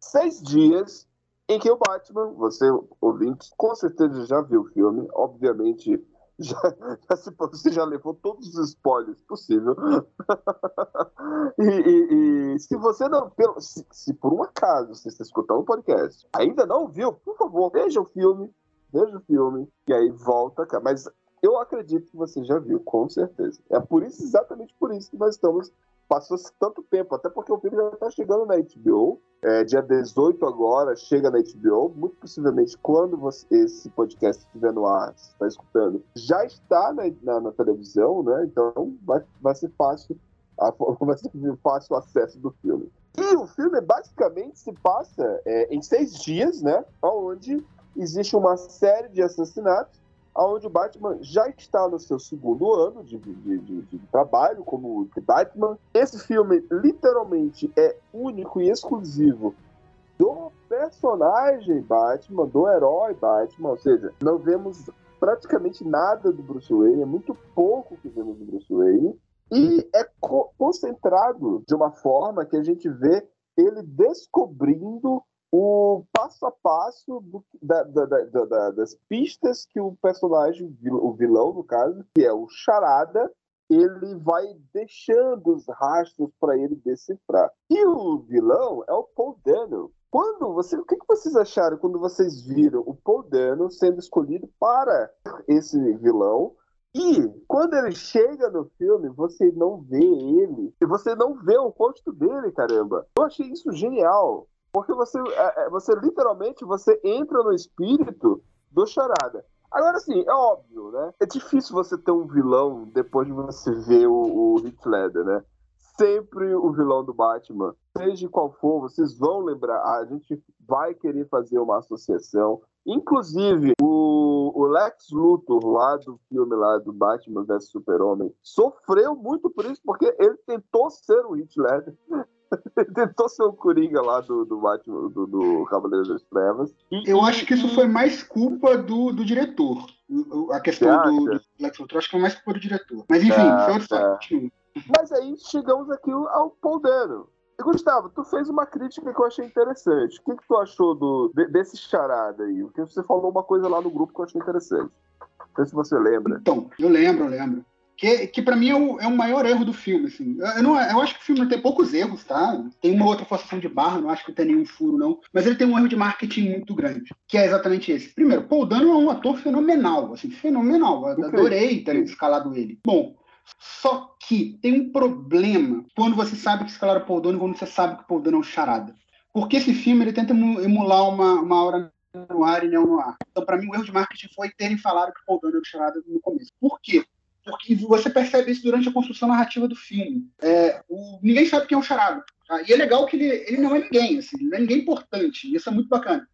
seis dias em que o Batman, você, ouvinte, com certeza já viu o filme, obviamente. Já, já se- você já levou todos os spoilers possíveis. e, e- e se você não. pelo- Se, se por um acaso você está escutando o podcast, ainda não viu, por favor, veja o filme, veja o filme, e aí volta cá. Mas eu acredito que você já viu, com certeza. É por isso, exatamente por isso, que nós estamos. Passou-se tanto tempo, até porque o filme já está chegando na HBO. É, dia 18 agora, chega na HBO. Muito possivelmente, quando você- esse podcast estiver no ar, você está escutando, já está na, na- na televisão, né? Então vai, vai ser fácil. a- vai ser fácil o acesso do filme. E o filme basicamente se passa é, em seis dias, né? Onde existe uma série de assassinatos, onde o Batman já está no seu segundo ano de, de- de- de trabalho como The Batman. Esse filme literalmente é único e exclusivo do personagem Batman, do herói Batman, ou seja, não vemos praticamente nada do Bruce Wayne, é muito pouco que vemos do Bruce Wayne, e é co- concentrado de uma forma que a gente vê ele descobrindo o passo a passo do- da- da- da- da- da- das pistas que o personagem, o vilão no caso, que é o Charada, ele vai deixando os rastros para ele decifrar. E o vilão é o Paul Dano. Quando você, o que vocês acharam quando vocês viram o Paul Dano sendo escolhido para esse vilão? E quando ele chega no filme, você não vê ele, você não vê o rosto dele, caramba. Eu achei isso genial, porque você, é, é, você literalmente você entra no espírito do Charada. Agora, assim, é óbvio, né? É difícil você ter um vilão depois de você ver o, o Heath Ledger, né? Sempre o vilão do Batman, seja qual for, vocês vão lembrar, a gente vai querer fazer uma associação. Inclusive, o, o Lex Luthor lá do filme lá do Batman vs Super-Homem sofreu muito por isso, porque ele tentou ser o Heath Ledger. Ele tentou ser o Coringa lá do, do Batman, do, do Cavaleiro das Trevas. E- eu e- acho que isso foi mais culpa do, do diretor. A questão do, do Lex Luthor, acho que foi mais culpa do diretor. Mas enfim, Tá, é tá. história. Continua. Mas aí chegamos aqui ao Paul Dano. E, Gustavo, tu fez uma crítica que eu achei interessante. O que, que tu achou do, de- desse charada aí? Porque você falou uma coisa lá no grupo que eu achei interessante. Não sei se você lembra. Então, eu lembro, eu lembro. Que, que para mim é o, é o maior erro do filme, assim. Eu, não, eu acho que o filme tem poucos erros, tá? Tem uma outra forçação de barra, não acho que tem nenhum furo, não. Mas ele tem um erro de marketing muito grande, que é exatamente esse. Primeiro, Paul Dano é um ator fenomenal, assim, fenomenal. Incrível. adorei ter escalado ele. Bom, só que tem um problema quando você sabe que escalaram Paul Dano e quando você sabe que Paul Dano é um charada. Porque esse filme ele tenta emu- emular uma, uma aura no ar e não no ar. Então, para mim, o erro de marketing foi terem falado que Paul Dano é o charada no começo. Por quê? Porque você percebe isso durante a construção narrativa do filme. É, o- ninguém sabe quem é o charada. tá? E é legal que ele, ele não é ninguém, assim, não é ninguém importante. Isso é muito bacana.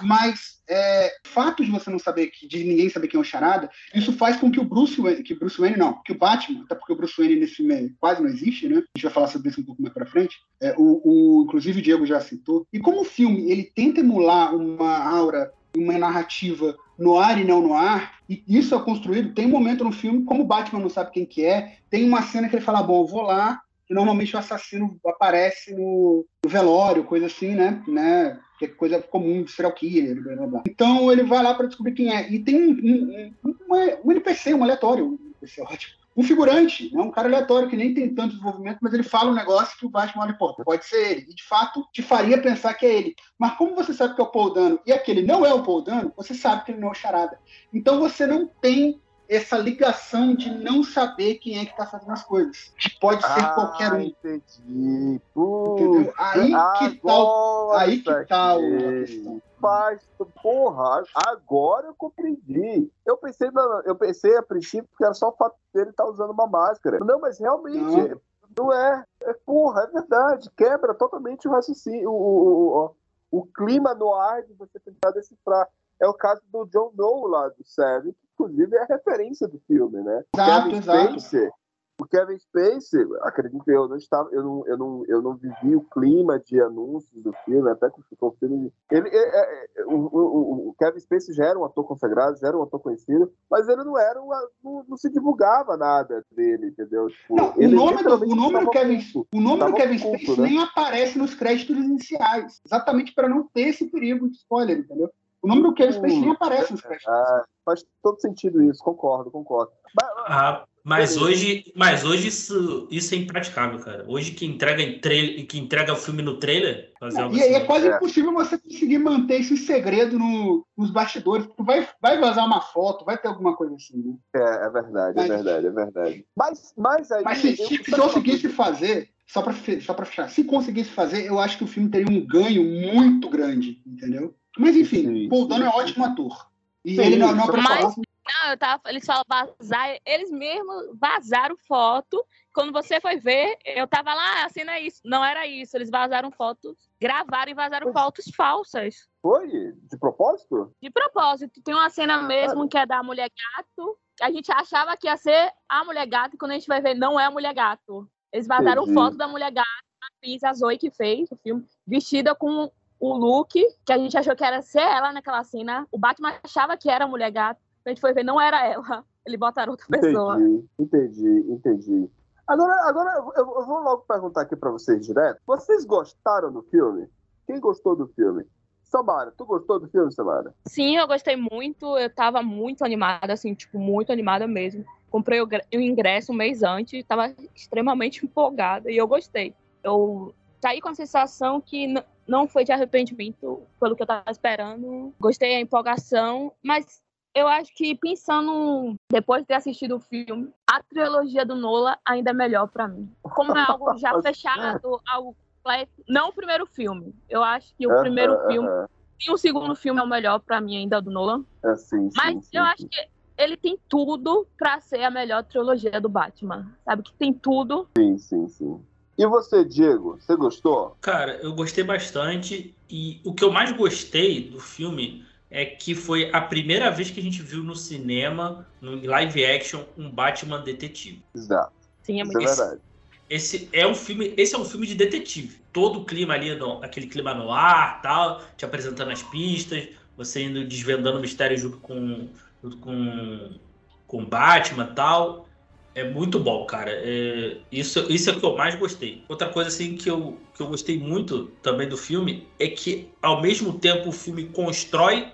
Mas é, o fato de você não saber, que- de ninguém saber quem é o Charada, isso faz com que o Bruce Wayne, que Bruce Wayne não, que o Batman, até porque o Bruce Wayne nesse filme quase não existe, né? A gente vai falar sobre isso um pouco mais pra frente. É, o, o- inclusive o Diego já citou. E como o filme ele tenta emular uma aura, uma narrativa no ar e não no ar, e isso é construído, tem um momento no filme, como o Batman não sabe quem que é, tem uma cena que ele fala, bom, eu vou lá, e normalmente o assassino aparece no, no velório, coisa assim, né? né? Que é coisa comum de serial killer, blá, blá, blá. Então ele vai lá para descobrir quem é. E tem um, um, um, uma- um NPC, um aleatório, um NPC ótimo. Um figurante, né? um cara aleatório que nem tem tanto desenvolvimento, mas ele fala um negócio que o Batman olha, pô, pode ser ele. E de fato te faria pensar que é ele. Mas como você sabe que é o Paul Dano e aquele não é o Paul Dano, você sabe que ele não é o Charada. Então você não tem essa ligação de não saber quem é que está fazendo as coisas. Pode ser Ah, qualquer um. entendi. Entendeu? Aí que tal. Aí que tal a questão. Faz, porra, agora eu compreendi. Eu pensei, eu pensei a princípio que era só o fato dele estar usando uma máscara. Não, mas realmente, Não. não, é. é. Porra, é verdade. Quebra totalmente o raciocínio, o, o, o, o clima no ar de você tentar decifrar. É o caso do John Doe lá do Seven, que inclusive é a referência do filme, né? Exato, Kevin exato. Spacey, o Kevin Spacey, acredito eu, não estava, eu não, eu não, eu não vivi o clima de anúncios do filme, até que ficou o filme. Ele, é, é, é, o, o- o Kevin Spacey já era um ator consagrado, já era um ator conhecido, mas ele não era, uma, não, não se divulgava nada dele, entendeu? Tipo, Não, o nome do, o nome do Kevin, o nome do Kevin oculto, Spacey né? nem aparece nos créditos iniciais, exatamente para não ter esse perigo de spoiler, entendeu? O nome do Kevin Spacey nem aparece nos créditos. Ah, faz todo sentido isso, concordo, concordo. Mas, Ah, mas hoje, mas hoje isso, isso é impraticável, cara. Hoje que entrega em trailer, que entrega o filme no trailer, fazer algo E aí é assim. quase É. impossível você conseguir manter esse segredo no- nos bastidores, vai, vai vazar uma foto, vai ter alguma coisa assim, né? é, é verdade, é Mas- verdade, é verdade. Mas, mas aí. Mas se, eu- se, se conseguisse fazer, só para só pra fechar, se conseguisse fazer, eu acho que o filme teria um ganho muito grande, entendeu? Mas enfim, Sim, Paul Dano é sim. ótimo ator. E Sim, ele não, não só- Mas- Não, eu tava, eles falam vazar, eles mesmos vazaram foto. Quando você foi ver, eu tava lá, assim não é isso. Não era isso, eles vazaram fotos, gravaram e vazaram Pois- fotos falsas. Foi? De propósito? De propósito, tem uma cena mesmo que é da mulher gato. A gente achava que ia ser a mulher gato, e quando a gente vai ver, não é a mulher gato. Eles vazaram Entendi. foto da mulher gato, a atriz, a Zoe que fez o filme, vestida com o look, que a gente achou que era ser ela naquela cena. O Batman achava que era a mulher. Quando a gente foi ver, não era ela. Ele botaram outra pessoa. Entendi, entendi, entendi. Agora, agora eu, eu vou logo perguntar aqui pra vocês direto. Vocês gostaram do filme? Quem gostou do filme? Samara, tu gostou do filme, Samara? Sim, eu gostei muito. Eu tava muito animada, assim, tipo, muito animada mesmo. Comprei o ingresso um mês antes, tava extremamente empolgada e eu gostei. Eu saí com a sensação que não foi de arrependimento pelo que eu tava esperando. Gostei da empolgação, mas eu acho que pensando depois de ter assistido o filme, a trilogia do Nola ainda é melhor pra mim. Como é algo já fechado, algo completo. Não o primeiro filme. Eu acho que o primeiro Aham, filme aham. e o segundo filme é o melhor pra mim ainda do Nolan. É, sim, sim, Mas sim, eu acho que ele tem tudo pra ser a melhor trilogia do Batman. Sabe que tem tudo. Sim, sim, sim. E você, Diego, você gostou? Cara, eu gostei bastante e o que eu mais gostei do filme é que foi a primeira vez que a gente viu no cinema, no live action, um Batman detetive. Exato. Sim, é Isso muito é verdade. Esse é um filme, esse é um filme de detetive. Todo o clima ali, no, aquele clima no ar, tal, te apresentando as pistas, você indo desvendando o mistério junto com junto com com Batman, tal. É muito bom, cara. É, isso, isso é o que eu mais gostei. Outra coisa assim que eu, que eu gostei muito também do filme é que ao mesmo tempo o filme constrói,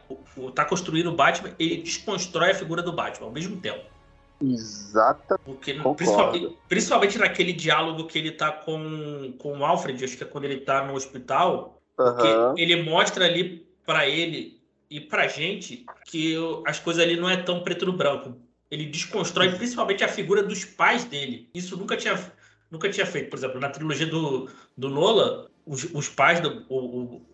tá construindo o Batman, ele desconstrói a figura do Batman ao mesmo tempo. Exata. Porque principalmente, principalmente naquele diálogo que ele tá com, com o Alfred, acho que é quando ele tá no hospital, Aham. ele mostra ali pra ele e pra gente que as coisas ali não é tão preto no branco. Ele desconstrói principalmente a figura dos pais dele. Isso nunca tinha, nunca tinha feito. Por exemplo, na trilogia do, do Nola, os, os pais do o,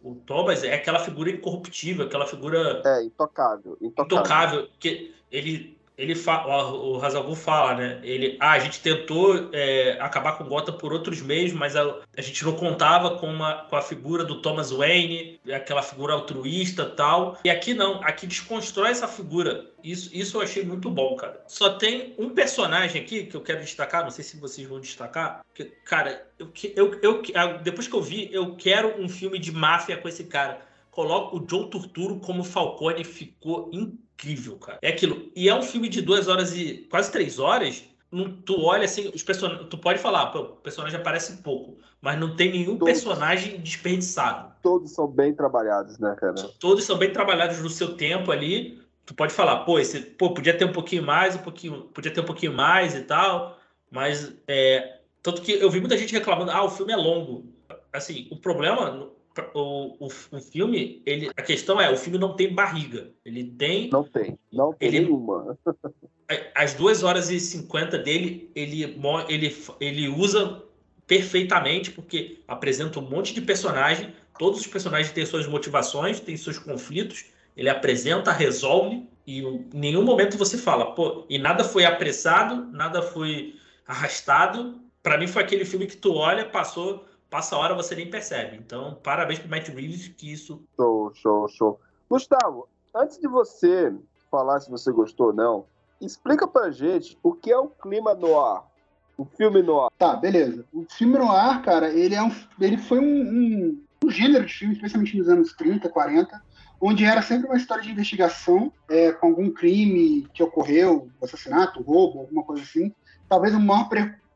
o, o Thomas é aquela figura incorruptível, aquela figura É, intocável. Intocável. intocável, que ele ele fa... o Hazalgu fala, né? Ele, ah, a gente tentou é, acabar com Gotham por outros meios, mas a, a gente não contava com, uma, com a figura do Thomas Wayne, aquela figura altruísta tal. E aqui não, aqui desconstrói essa figura. Isso, isso eu achei muito bom, cara. Só tem um personagem aqui que eu quero destacar, não sei se vocês vão destacar. Que, cara, eu, eu, eu, depois que eu vi, eu quero um filme de máfia com esse cara. Coloca o Joe Turturro como Falcone, ficou incrível incrível, cara. É aquilo. E é um filme de duas horas e quase três horas. Não, tu olha assim, os person... tu pode falar, pô, o personagem aparece pouco, mas não tem nenhum todos, personagem desperdiçado. Todos são bem trabalhados, né, cara? Todos são bem trabalhados no seu tempo ali. Tu pode falar, pô, esse, pô, podia ter um pouquinho mais, um pouquinho, podia ter um pouquinho mais e tal, mas é, tanto que eu vi muita gente reclamando, ah, o filme é longo. Assim, o problema o, o, o, filme, ele, a questão é, o filme não tem barriga. Ele tem. Não tem, não tem ele, nenhuma. As duas horas e cinquenta dele, ele, ele, ele usa perfeitamente, porque apresenta um monte de personagem. Todos os personagens têm suas motivações, têm seus conflitos. Ele apresenta, resolve, e em nenhum momento você fala, pô, e nada foi apressado, nada foi arrastado. Para mim, foi aquele filme que tu olha, passou passa a hora você nem percebe. Então, parabéns pro Matt Reeves que isso. Show, show, show. Gustavo, antes de você falar se você gostou ou não, explica pra gente o que é o clima no ar. O filme no ar. Tá, beleza. O filme no ar, cara, ele, é um, ele foi um, um, um gênero de filme, especialmente nos anos 30, 40, onde era sempre uma história de investigação é, com algum crime que ocorreu, assassinato, roubo, alguma coisa assim. Talvez o maior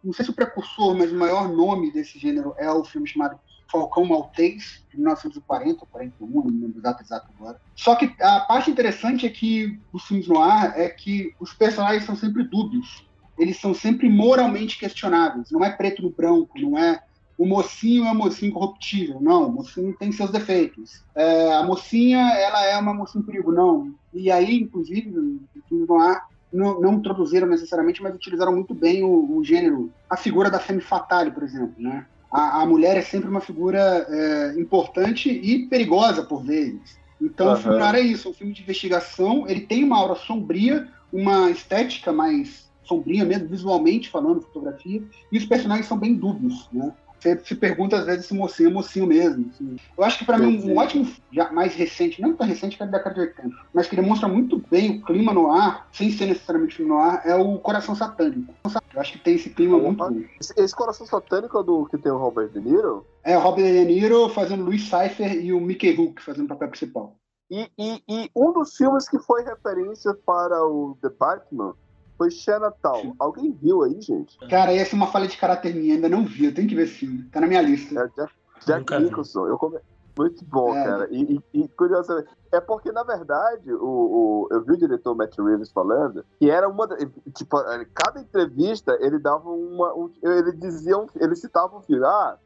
não sei se o precursor, mas o maior nome desse gênero é o filme chamado Falcão Maltês, de 1940 ou 41, não lembro exato, exato agora. Só que a parte interessante é que os filmes no ar é que os personagens são sempre dúbios. Eles são sempre moralmente questionáveis. Não é preto no branco, não é o mocinho é um mocinho corruptível. Não, o mocinho tem seus defeitos. É, a mocinha, ela é uma mocinha em perigo. Não. E aí, inclusive, no filme no ar, não, não, introduziram necessariamente, mas utilizaram muito bem o, o gênero, a figura da femme fatale, por exemplo, né? A, a mulher é sempre uma figura é, importante e perigosa por vezes. Então, uhum. o filme é isso, um filme de investigação, ele tem uma aura sombria, uma estética mais sombria mesmo, visualmente falando, fotografia, e os personagens são bem dúbios, né? Você se pergunta às vezes se mocinho é mocinho mesmo. Assim. Eu acho que para mim um ótimo, já mais recente, não tão recente que é da década de 80, mas que demonstra muito bem o clima no ar, sem ser necessariamente filme no ar, é o Coração Satânico. Eu acho que tem esse clima muito bom. Esse, Coração Satânico é do que tem o Robert De Niro? É, o Robert De Niro fazendo Louis Cypher e o Mickey Rook fazendo o papel principal. E, e, e um dos filmes que foi referência para o The Batman foi Chinatown. Alguém viu aí, gente? Cara, essa é uma falha de caráter minha, ainda não vi. Eu tenho que ver esse filme. Tá na minha lista. É Jack, Jack Nicholson. Eu come... Muito bom, é. cara. E, e, e, curiosamente, é porque, na verdade, o, o, eu vi o diretor Matt Reeves falando que era uma. Tipo, cada entrevista ele dava uma. Um, ele dizia. Um, ele citava um filme. Ah,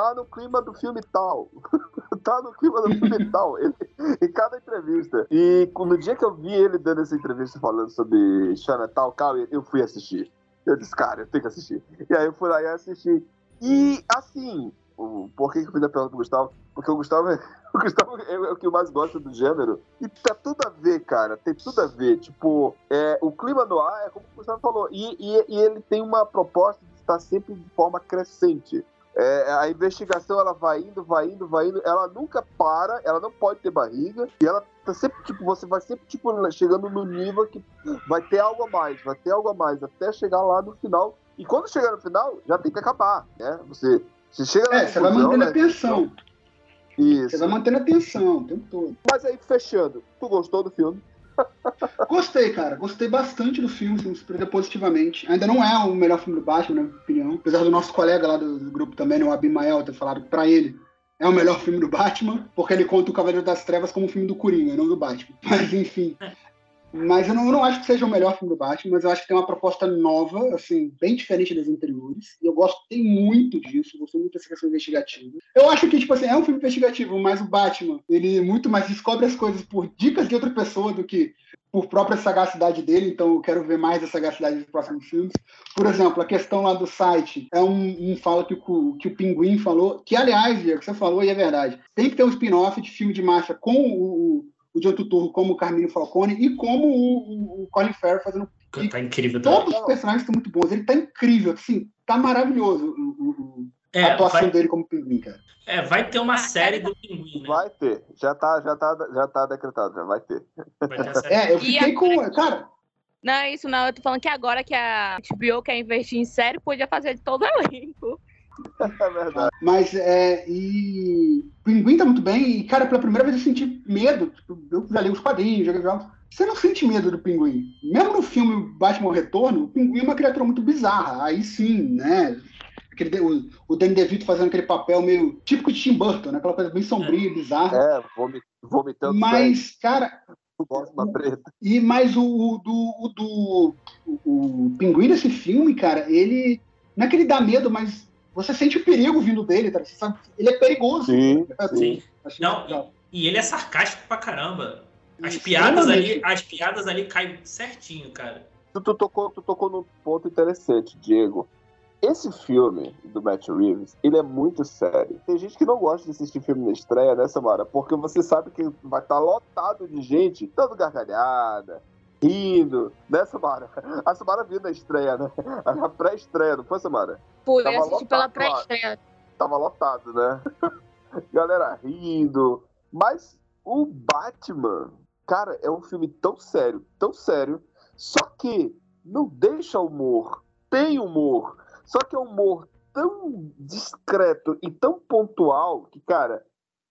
tá no clima do filme tal. tá no clima do filme tal. Ele, em cada entrevista. E no dia que eu vi ele dando essa entrevista falando sobre Chinatown, cara, eu fui assistir. Eu disse, cara, eu tenho que assistir. E aí eu fui lá e assisti. E, assim, por que eu fiz a pergunta pro Gustavo? Porque o Gustavo, é, o Gustavo é, o que mais gosta do gênero. E tá tudo a ver, cara. Tem tudo a ver. Tipo, é, o clima no ar é como o Gustavo falou. E, e, e ele tem uma proposta de estar sempre de forma crescente. É, a investigação ela vai indo, vai indo, vai indo, ela nunca para, ela não pode ter barriga, e ela tá sempre, tipo, você vai sempre, tipo, chegando no nível que vai ter algo a mais, vai ter algo a mais, até chegar lá no final. E quando chegar no final, já tem que acabar, né? Você, você chega É, você vai mantendo né? a tensão. Isso. Você vai mantendo a tensão o tempo todo. Mas aí, fechando, tu gostou do filme? Gostei, cara. Gostei bastante do filme, se me surpreendeu positivamente. Ainda não é o melhor filme do Batman, na minha opinião. Apesar do nosso colega lá do, do grupo também, né, o Abimael, ter falado pra ele é o melhor filme do Batman, porque ele conta o Cavaleiro das Trevas como um filme do Coringa, não do Batman. Mas, enfim. Mas eu não, eu não, acho que seja o melhor filme do Batman, mas eu acho que tem uma proposta nova, assim, bem diferente das anteriores. E eu gostei muito disso, gostei muito dessa questão investigativa. Eu acho que, tipo assim, é um filme investigativo, mas o Batman, ele muito mais descobre as coisas por dicas de outra pessoa do que por própria sagacidade dele, então eu quero ver mais essa sagacidade nos próximos filmes. Por exemplo, a questão lá do site é um, um fala que o, que o Pinguim falou, que aliás, Diego, você falou e é verdade. Tem que ter um spin-off de filme de marcha com o, o John Turturro como o Carmine Falcone e como o, o, o Colin Farrell fazendo. Tá incrível também. Todos os personagens estão muito bons. Ele tá incrível, assim, tá maravilhoso o, o- o- a É, atuação vai, dele como pinguim, cara. é, vai ter uma série do Pinguim, né? Vai ter. Já tá, já tá, já tá decretado, já vai ter. Vai ter a série. É, eu E fiquei com. Cara, Não é isso, não. Eu tô falando que agora que a HBO quer investir em série, podia fazer de todo elenco. É verdade. Mas é. E. O Pinguim tá muito bem. E, cara, pela primeira vez eu senti medo. Tipo, eu já li os quadrinhos, joguei jogos. Você não sente medo do Pinguim. Mesmo no filme Batman Retorno, o Pinguim é uma criatura muito bizarra. Aí sim, né? Aquele, o, o Danny DeVito fazendo aquele papel meio típico de Tim Burton, né? Aquela coisa bem sombria, bizarra. É, vomi- vomitando Mas, cara, gosma preta. e mais o, o do, o do o, o pinguim desse filme, cara, ele não é que ele dá medo, mas você sente o perigo vindo dele, tá? Você sabe, ele é perigoso. Sim, Sim. Não, legal. E ele é sarcástico pra caramba. As piadas ali, as piadas ali caem certinho, cara. Tu, tu tocou, tu tocou num ponto interessante, Diego. Esse filme do Matt Reeves, ele é muito sério. Tem gente que não gosta de assistir filme na estreia, né, Samara? Porque você sabe que vai estar lotado de gente, dando gargalhada, rindo, né, Samara? A Samara viu na estreia, né? A pré-estreia, não foi, Samara? Fui Tava assistir pela lotado pré-estreia. tava lotado, né? Galera rindo. Mas o Batman, cara, é um filme tão sério, tão sério, só que não deixa humor. Tem humor. Só que é um humor tão discreto e tão pontual que, cara,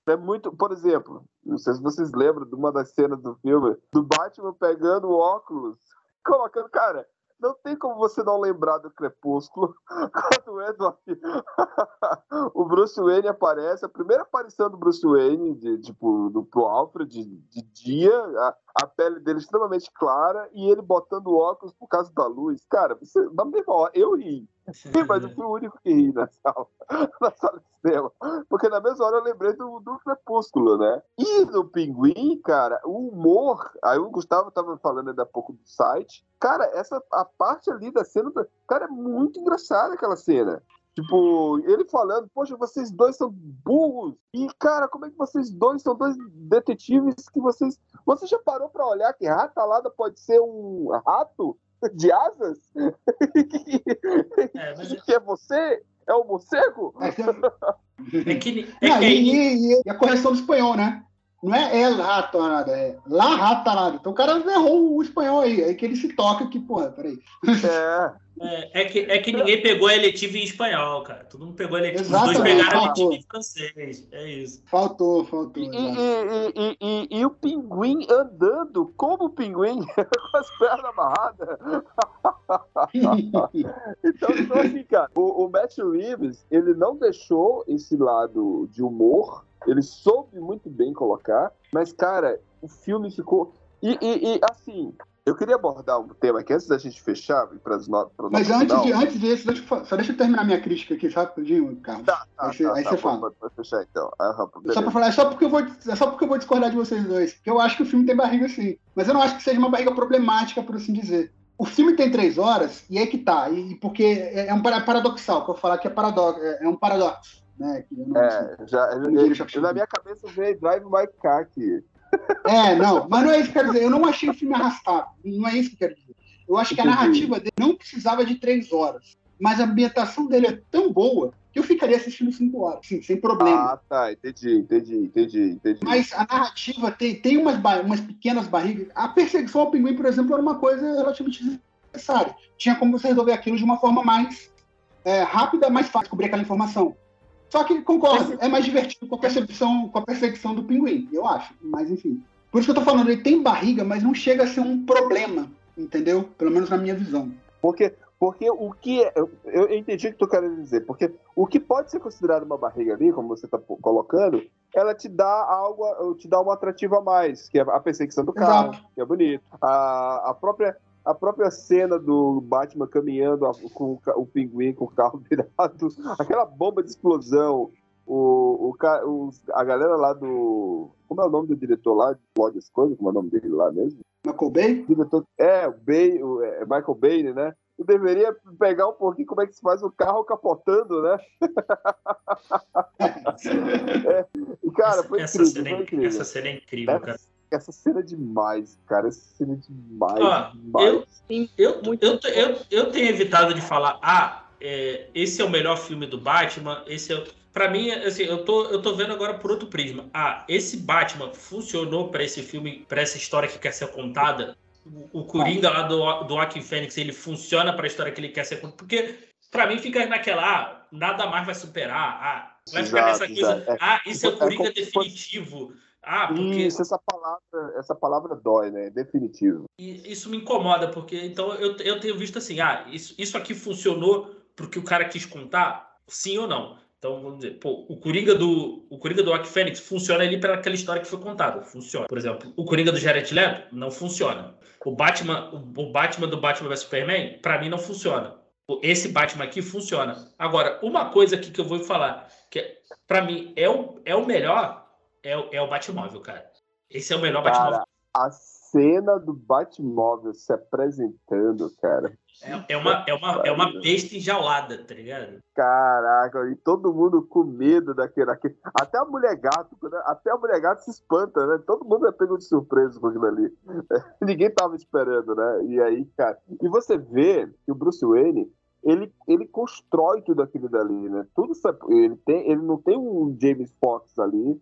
é muito. Por exemplo, não sei se vocês lembram de uma das cenas do filme, do Batman pegando o óculos, colocando, cara. Não tem como você não lembrar do Crepúsculo quando o Edward, o Bruce Wayne aparece, a primeira aparição do Bruce Wayne, de, tipo, do, pro Alfred, de, de dia, a, a pele dele extremamente clara e ele botando óculos por causa da luz. Cara, você, na mesma hora, eu ri. Sim, mas eu fui o único que ri na sala, na sala de cinema. Porque na mesma hora eu lembrei do, do Crepúsculo, né? E no Pinguim, cara, o humor. Aí o Gustavo tava falando ainda há pouco do site. Cara, essa a parte ali da cena. Cara, é muito engraçada aquela cena. Tipo, ele falando, poxa, vocês dois são burros. E, cara, como é que vocês dois são dois detetives que vocês. Você já parou pra olhar que ratalada pode ser um rato de asas? É, mas que é você? É o morcego? É, que- é que, é que e, e- e a correção do espanhol, né? Não é el ratonada, é la ratonada. Então o cara errou o espanhol aí. Aí que ele se toca que, porra, peraí. É. é, é que, é que ninguém pegou a eletiva em espanhol, cara. Todo mundo pegou a eletiva. Os dois pegaram a faltou. eletiva em francês. É isso. Faltou, faltou. E, e- e- e- e o pinguim andando como o pinguim, com as pernas amarradas. Então, então, assim, cara, o, o Matt Reeves, ele não deixou esse lado de humor, ele soube muito bem colocar, mas, cara, o filme ficou. E, e- e, assim, eu queria abordar um tema aqui antes da gente fechar e para as notas. Mas antes, de, antes disso, deixa só deixa eu terminar minha crítica aqui, rapidinho, Carlos? Tá, tá, aí você, tá, aí tá, você bom, fala. fechar então. Aham, Só pra falar, é só porque eu vou, é só porque eu vou discordar de vocês dois. Porque eu acho que o filme tem barriga sim. Mas eu não acho que seja uma barriga problemática, por assim dizer. O filme tem três horas, e aí que tá. E, porque é, é um para- paradoxal, que eu vou falar que é, paradoxo, é, é um paradoxo. Né? Que eu não- É, já, me deixa eu- na minha cabeça veio Drive My Car aqui. É, não, mas não é isso que eu quero dizer. Eu não achei o filme arrastado. Não é isso que eu quero dizer. Eu acho que a narrativa dele não precisava de três horas. Mas a ambientação dele é tão boa que eu ficaria assistindo cinco horas, sim, sem problema. Ah, tá, entendi, entendi, entendi, entendi. Mas a narrativa tem, tem umas, umas pequenas barrigas. A perseguição ao pinguim, por exemplo, era uma coisa relativamente necessária. Tinha como você resolver aquilo de uma forma mais é, rápida, mais fácil, cobrir aquela informação. Só que, concordo, é mais divertido com a percepção, com a perseguição do pinguim, eu acho. Mas, enfim. Por isso que eu tô falando, ele tem barriga, mas não chega a ser um problema, entendeu? Pelo menos na minha visão. Porque, porque o que é, eu, eu entendi o que tu querendo dizer, porque o que pode ser considerado uma barriga ali, como você está colocando, ela te dá algo, te dá um atrativo a mais, que é a perseguição do carro, Exato. que é bonito. A, a própria a própria cena do Batman caminhando a- com o pinguim com o carro virado, aquela bomba de explosão, o, o, a galera lá do. Como é o nome do diretor lá? As coisas, como é o nome dele lá mesmo? Michael Bay? diretor. É, o Bay, o é, Michael Bay, né? Eu deveria pegar um pouquinho como é que se faz o carro capotando, né? É, e, cara, essa, foi essa incrível, cena, foi é, incrível. essa cena é incrível, cara. Essa cena é demais, cara. Essa cena é demais. Ó, demais. Eu, Muito eu, eu, eu tenho evitado de falar, ah, é, esse é o melhor filme do Batman, esse é o... Pra mim, assim, eu tô, eu tô vendo agora por outro prisma. Ah, esse Batman funcionou pra esse filme, pra essa história que quer ser contada? O, o Coringa lá do, do Joaquin Phoenix, ele funciona pra história que ele quer ser contada? Porque pra mim fica naquela, ah, nada mais vai superar, ah, vai ficar nessa coisa, exato. É- ah, isso é o é Coringa se fosse- definitivo. Ah, porque Isso, essa palavra, essa palavra dói, né? Definitivo. E isso me incomoda, porque então eu, eu tenho visto assim, ah, isso, isso aqui funcionou porque o cara quis contar, sim ou não. Então, vamos dizer, pô, o Coringa do o Coringa do Joaquin Phoenix funciona ali pela aquela história que foi contada, funciona. Por exemplo, o Coringa do Jared Leto não funciona. O Batman, o, o Batman do Batman vs Superman, pra mim não funciona. Esse Batman aqui funciona. Agora, uma coisa aqui que eu vou falar, que é, para mim é o, é o melhor, é, o- é o Batmóvel, cara. Esse é o melhor Batmóvel. Cara, a cena do Batmóvel se apresentando, cara. É, é uma, é, uma, é uma besta enjaulada, tá ligado? Caraca, e todo mundo com medo daquele. daquele- Até a mulher gato, né? até a mulher gato se espanta, né? Todo mundo é pego de surpresa com aquilo ali. Ninguém tava esperando, né? E aí, cara. E você vê que o Bruce Wayne. Ele, ele constrói tudo aquilo dali, né? Tudo ele tem, ele não tem um James Fox ali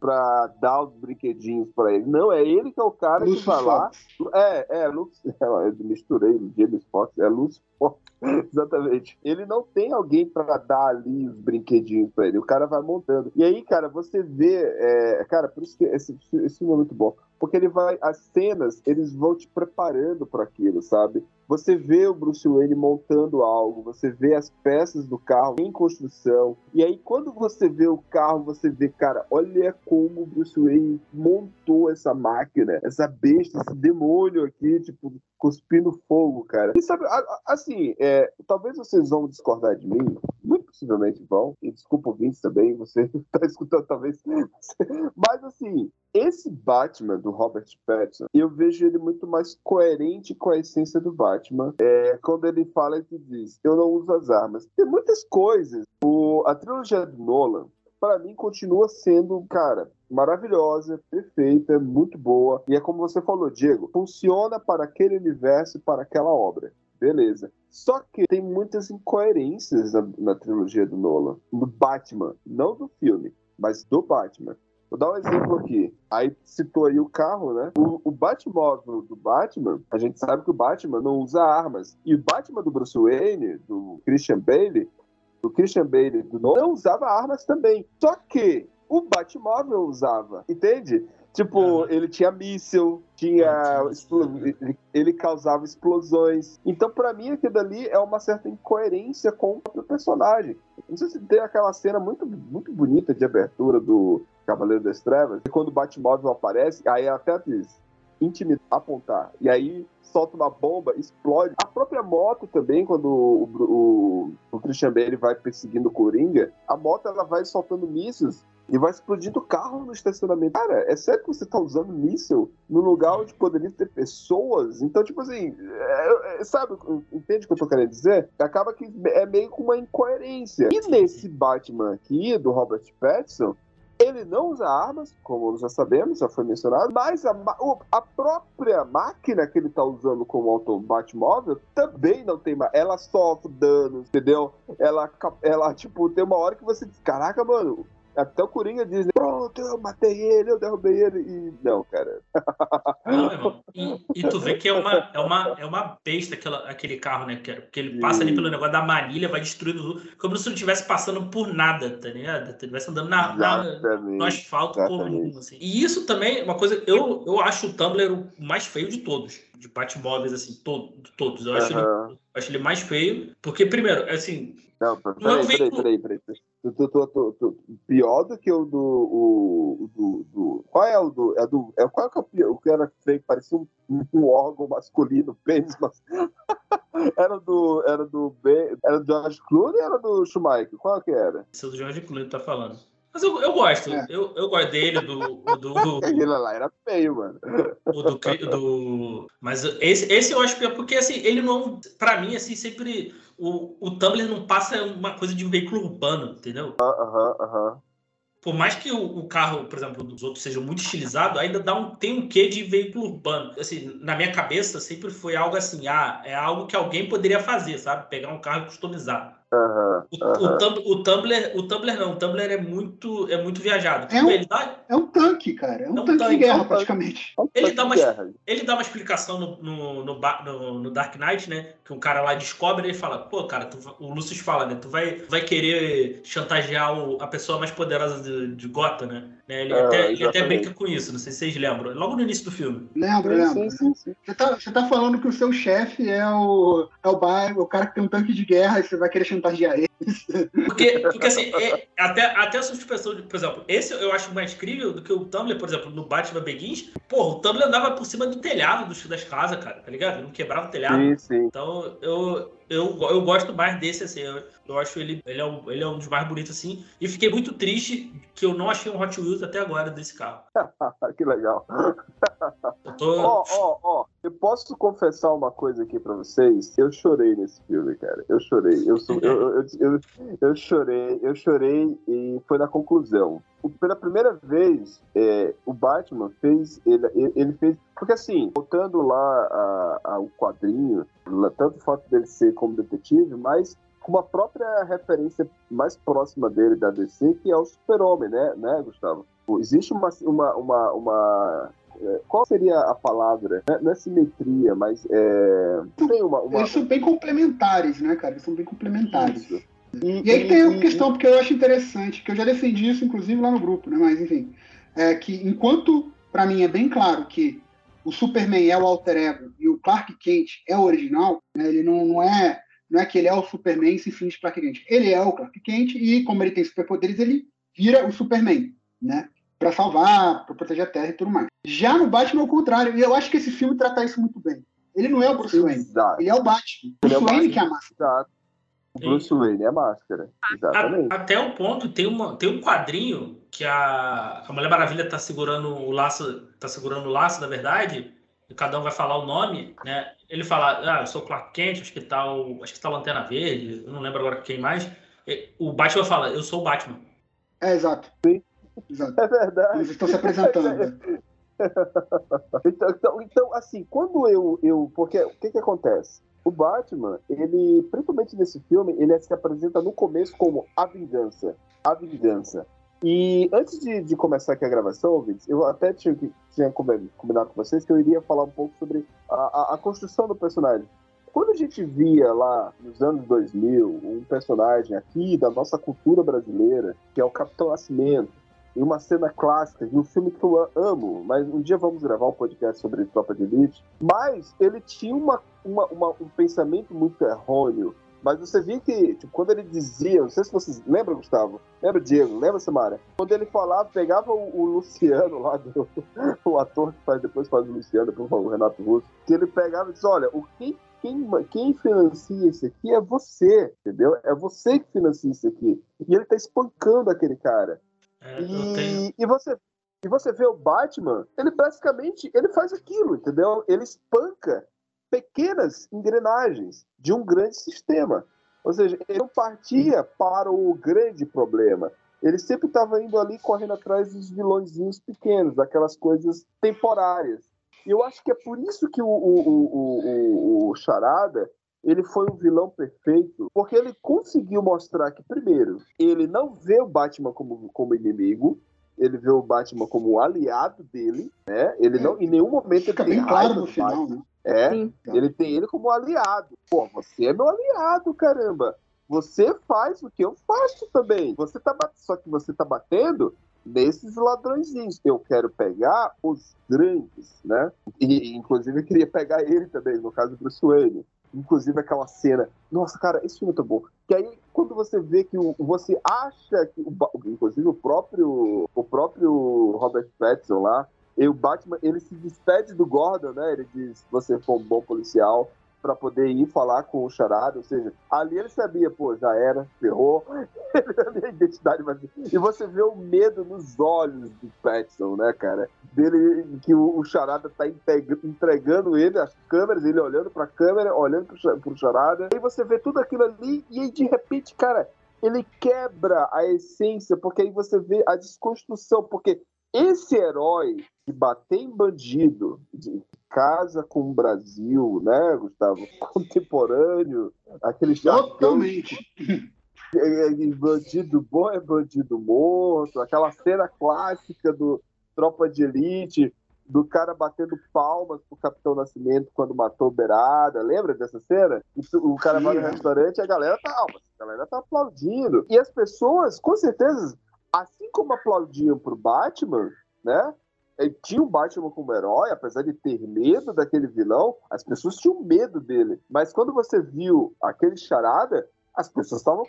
pra dar os brinquedinhos pra ele. Não, é ele que é o cara que Lucius vai lá. É, é, Lux, eu misturei James Fox, é Luz Fox, exatamente. Ele não tem alguém pra dar ali os brinquedinhos pra ele, o cara vai montando. E aí, cara, você vê, é, cara, por isso que esse, esse filme é muito bom, porque ele vai, as cenas, eles vão te preparando para aquilo, sabe? Você vê o Bruce Wayne montando algo, você vê as peças do carro em construção, e aí quando você vê o carro, você vê, cara, olha como o Bruce Wayne montou essa máquina, essa besta, esse demônio aqui, tipo, cuspindo fogo, cara. E sabe, assim, é, talvez vocês vão discordar de mim, muito possivelmente vão, e desculpa ouvintes também, você tá escutando talvez, mas assim, esse Batman do Robert Pattinson, eu vejo ele muito mais coerente com a essência do Batman. É, quando ele fala e diz, eu não uso as armas. Tem muitas coisas. O, a trilogia do Nolan, para mim, continua sendo, cara, maravilhosa, perfeita, muito boa. E é como você falou, Diego, funciona para aquele universo, para aquela obra. Beleza. Só que tem muitas incoerências na, na trilogia do Nolan. Do Batman, não do filme, mas do Batman. Vou dar um exemplo aqui. Aí citou aí o carro, né? O, o Batmóvel do Batman, a gente sabe que o Batman não usa armas. E o Batman do Bruce Wayne, do Christian Bale, do Christian Bale do Nolan, não usava armas também. Só que o Batmóvel usava, entende? Tipo, ele tinha míssil, tinha. Explo- ele- causava explosões. Então, pra mim, aquilo dali é uma certa incoerência com o próprio personagem. Não sei se tem aquela cena muito, muito bonita de abertura do Cavaleiro das Trevas, que quando o Batmóvel aparece, aí até diz intimidar, apontar. E aí solta uma bomba, explode. A própria moto também, quando o, o, o Christian Bale vai perseguindo o Coringa, a moto ela vai soltando mísseis e vai explodindo o carro no estacionamento. Cara, é sério que você tá usando míssil no lugar onde poderia ter pessoas? Então, tipo assim, é- é- sabe, entende o que eu tô querendo dizer? Acaba que é meio com uma incoerência. E nesse Batman aqui, do Robert Pattinson, ele não usa armas, como já sabemos, já foi mencionado, mas a, a própria máquina que ele tá usando como auto Batmóvel também não tem mais. Ela sofre danos, entendeu? Ela, ela, tipo, tem uma hora que você diz, caraca, mano, até o Coringa diz, pronto, eu matei ele, eu derrubei ele, e não, cara. Não, irmão. E, e tu vê que é uma, é uma, é uma besta aquela, aquele carro, né? Que, que ele passa ali pelo negócio da manilha, vai destruindo tudo, como se não estivesse passando por nada, tá ligado? Se estivesse andando na, na- no asfalto comum, assim. E isso também, é uma coisa, eu, eu acho o Tumblr o mais feio de todos, de Batmóveis, assim, to, todos. Eu acho, ele, Aham. eu acho ele mais feio, porque, primeiro, assim, Não, Não é um peraí, peraí, veículo- peraí, peraí. peraí. Tu- tu- tu- pior do que o do, o, do, do- Qual é o do. É do é, qual é que o pior? O que era feio, parecia um, um órgão masculino, pênis, mas. era do. Era do. Era do George Clooney ou era do Schumacher? Qual que era? isso é o Jorge Clooney tá falando. Mas eu, eu gosto, É. eu, eu gosto dele, do, do, do, Aquele lá era feio, mano. O do, do- mas esse, esse eu acho pior, porque assim, ele não. Pra mim, assim, sempre. O, o Tumblr não passa uma coisa de um veículo urbano, entendeu? Aham, aham. por mais que o, o carro, por exemplo, dos outros seja muito estilizado, ainda dá um, tem um quê de veículo urbano. Assim, na minha cabeça sempre foi algo assim, ah, é algo que alguém poderia fazer, sabe? Pegar um carro e customizar. O, aham. o, Tum- o Tumblr, o Tumblr não, o Tumblr é muito, é muito viajado. É um- ele, dá, É um tanque, cara. É um É um tanque, tanque, de guerra, é um tanque. praticamente. Ele dá uma- ele dá uma explicação no, no, no, no- no Dark Knight, né? Que um cara lá descobre e ele fala, pô, cara, tu o Lucius fala, né? Tu vai, vai querer chantagear o- a pessoa mais poderosa de, de Gotham, né? Né, Ele, Ah, até, ele até brinca com isso, não sei se vocês lembram. Logo no início do filme. Sim, sim. Você tá, você tá falando que o seu chefe é o, é o bairro, o cara que tem um tanque de guerra e você vai querer chantagear ele. Porque, porque assim, é- até, até a suspensão de, por exemplo, esse eu acho mais incrível do que o Tumblr, por exemplo, no Batman Begins. Porra, o Tumblr andava por cima do telhado dos, das casas, cara, tá ligado? Não quebrava o telhado. Sim, sim. Então, eu, eu, eu gosto mais desse, assim. Eu, eu acho ele, ele, é um, ele é um dos mais bonitos, assim. E fiquei muito triste que eu não achei um Hot Wheels até agora desse carro. que legal. Ó, ó, ó, eu posso confessar uma coisa aqui pra vocês? Eu chorei nesse filme, cara. Eu chorei. Eu, sou, eu, eu, eu, eu chorei, eu chorei e foi na conclusão. Pela primeira vez, é, o Batman fez. Ele, ele- fez. Porque assim, voltando lá a- ao quadrinho, tanto o fato dele ser como detetive, mas uma própria referência mais próxima dele da DC, que é o Super-Homem, né, né, Gustavo? Existe uma, uma, uma, uma é, qual seria a palavra? Não é- Não é simetria, mas é. Tem uma. uma... Eles são bem complementares, né, cara? Eles são bem complementares. Isso. E aí tem uma questão, porque eu acho interessante, que eu já defendi isso, inclusive, lá no grupo, né? Mas, enfim, é que enquanto, pra mim, é bem claro que o Superman é o alter ego e o Clark Kent é o original, né? ele não, não é não é que ele é o Superman e se finge Clark Kent. Ele é o Clark Kent e, como ele tem superpoderes, ele vira o Superman, né? Pra salvar, pra proteger a Terra e tudo mais. Já no Batman é o contrário, e eu acho que esse filme trata isso muito bem. Ele não é o Bruce Wayne, Exato. ele é o Batman. Ele é o Bruce Wayne que é a máscara. Exato. O Bruce Wayne é a máscara. Exatamente. A- até um ponto, tem, uma, tem um quadrinho que a, a Mulher Maravilha tá segurando o laço, tá segurando o laço, na verdade, e cada um vai falar o nome, né? Ele fala, ah, eu sou o Clark Kent, acho que tá o, acho que tá o Lanterna Verde, eu não lembro agora quem mais. E O Batman fala, eu sou o Batman. É, exato. Exato. É verdade. Eles estão se apresentando. Então, então, então, assim, quando eu, eu. Porque o que, que acontece? O Batman, ele, principalmente nesse filme, ele se apresenta no começo como a vingança. A vingança. E antes de, de começar aqui a gravação, ouvintes, eu até tinha, tinha combi- combinado com vocês que eu iria falar um pouco sobre a, a- a construção do personagem. Quando a gente via lá nos anos 2000 um personagem aqui da nossa cultura brasileira, que é o Capitão Nascimento, em uma cena clássica de um filme que eu amo, mas um dia vamos gravar um podcast sobre Tropa de Elite. Mas ele tinha uma, uma- uma- um pensamento muito errôneo. Mas você via que, tipo, quando ele dizia, não sei se vocês lembram, Gustavo? Lembra, Diego? Lembra, Samara? Quando ele falava, pegava o, o Luciano lá, do, o ator que faz, depois faz o Luciano, depois o Renato Russo, que ele pegava e disse, olha, o quem, quem, quem financia isso aqui é você, entendeu? É você que financia isso aqui. E ele tá espancando aquele cara. É, E, e você e você vê o Batman, ele basicamente ele faz aquilo, entendeu? Ele espanca pequenas engrenagens de um grande sistema. Ou seja, ele não partia para o grande problema. Ele sempre estava indo ali correndo atrás dos vilõezinhos pequenos, daquelas coisas temporárias. E eu acho que é por isso que o, o, o, o, o Charada ele foi um vilão perfeito, porque ele conseguiu mostrar que, primeiro, ele não vê o Batman como, como inimigo, ele vê o Batman como um aliado dele, né? Ele não, em nenhum momento Fica ele tem bem claro raiva no final, Batman. né? É, Sim. ele tem ele como aliado. Pô, você é meu aliado, caramba. Você faz o que eu faço também. Você tá só que você tá batendo nesses ladrõezinhos. Eu quero pegar os grandes, né? E inclusive eu queria pegar ele também, no caso do Bruce Wayne. Inclusive aquela cena. Nossa, cara, esse filme é muito bom. Que aí, quando você vê que o, você acha que. O, inclusive o próprio. O próprio Robert Pattinson lá. E o Batman, ele se despede do Gordon, né? Ele diz: você foi um bom policial pra poder ir falar com o Charada, ou seja, ali ele sabia, pô, já era, ferrou, a identidade, mas... e você vê o medo nos olhos do Pattinson, né, cara, dele, que o, o Charada tá entregando ele, as câmeras, ele olhando pra câmera, olhando Cha- pro Charada, aí você vê tudo aquilo ali, e aí de repente, cara, ele quebra a essência, porque aí você vê a desconstrução, porque esse herói que bater em bandido, de casa com o Brasil, né, Gustavo? Contemporâneo, aquele Totalmente. é, é, bandido bom é bandido morto, aquela cena clássica do Tropa de Elite, do cara batendo palmas pro Capitão Nascimento quando matou o Beirada, lembra dessa cena? O, cara Sim, vai no restaurante e a galera tá, a galera tá aplaudindo. E as pessoas, com certeza, assim como aplaudiam pro Batman, né? eh, Tinha o Batman como herói, apesar de ter medo daquele vilão, as pessoas tinham medo dele. Mas quando você viu aquele charada, as pessoas estavam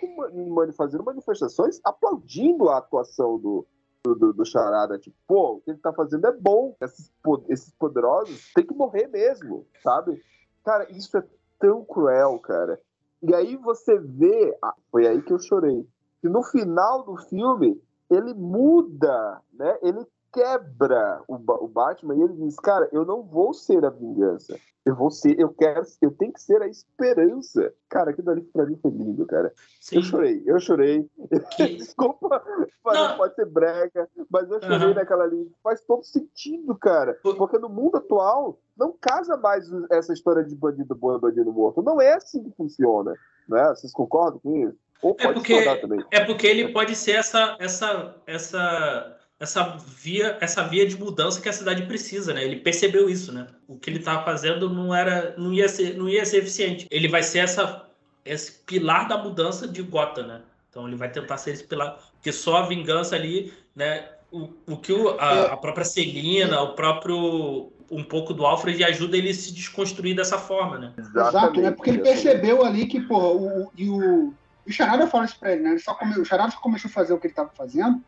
fazendo manifestações aplaudindo a atuação do, do, do, do Charada. Tipo, pô, o que ele tá fazendo é bom. Esses, esses poderosos têm que morrer mesmo, sabe? Cara, isso é tão cruel, cara. E aí você vê. ah, foi aí que eu chorei. Que no final do filme, ele muda, né? Ele quebra o, o Batman e ele diz, cara, eu não vou ser a vingança. Eu vou ser, eu quero, eu tenho que ser a esperança. Cara, aquilo ali pra mim foi lindo, cara. Eu Sim. chorei, eu chorei. Que- Desculpa, Não. pode ser brega, mas eu chorei Aham. naquela ali. Faz todo sentido, cara. Por- Porque no mundo atual, não casa mais essa história de bandido bom e bandido morto. Não é assim que funciona. Né? Vocês concordam com isso? Ou É porque-. É porque ele pode ser essa, essa, essa, essa via, essa via de mudança que a cidade precisa, né? Ele percebeu isso, né? O que ele estava fazendo não era, não ia ser, não ia ser eficiente. Ele vai ser essa, esse pilar da mudança de Gotham, né? Então ele vai tentar ser esse pilar, porque só a vingança ali, né? O, o que o- a, a própria Celina, o próprio um pouco do Alfred ajuda ele a se desconstruir dessa forma, né? Exato, né? Porque ele percebeu ali que, pô, o- e o, o Charada fala isso pra ele, né? Ele só come, o Charada só começou a fazer o que ele tava fazendo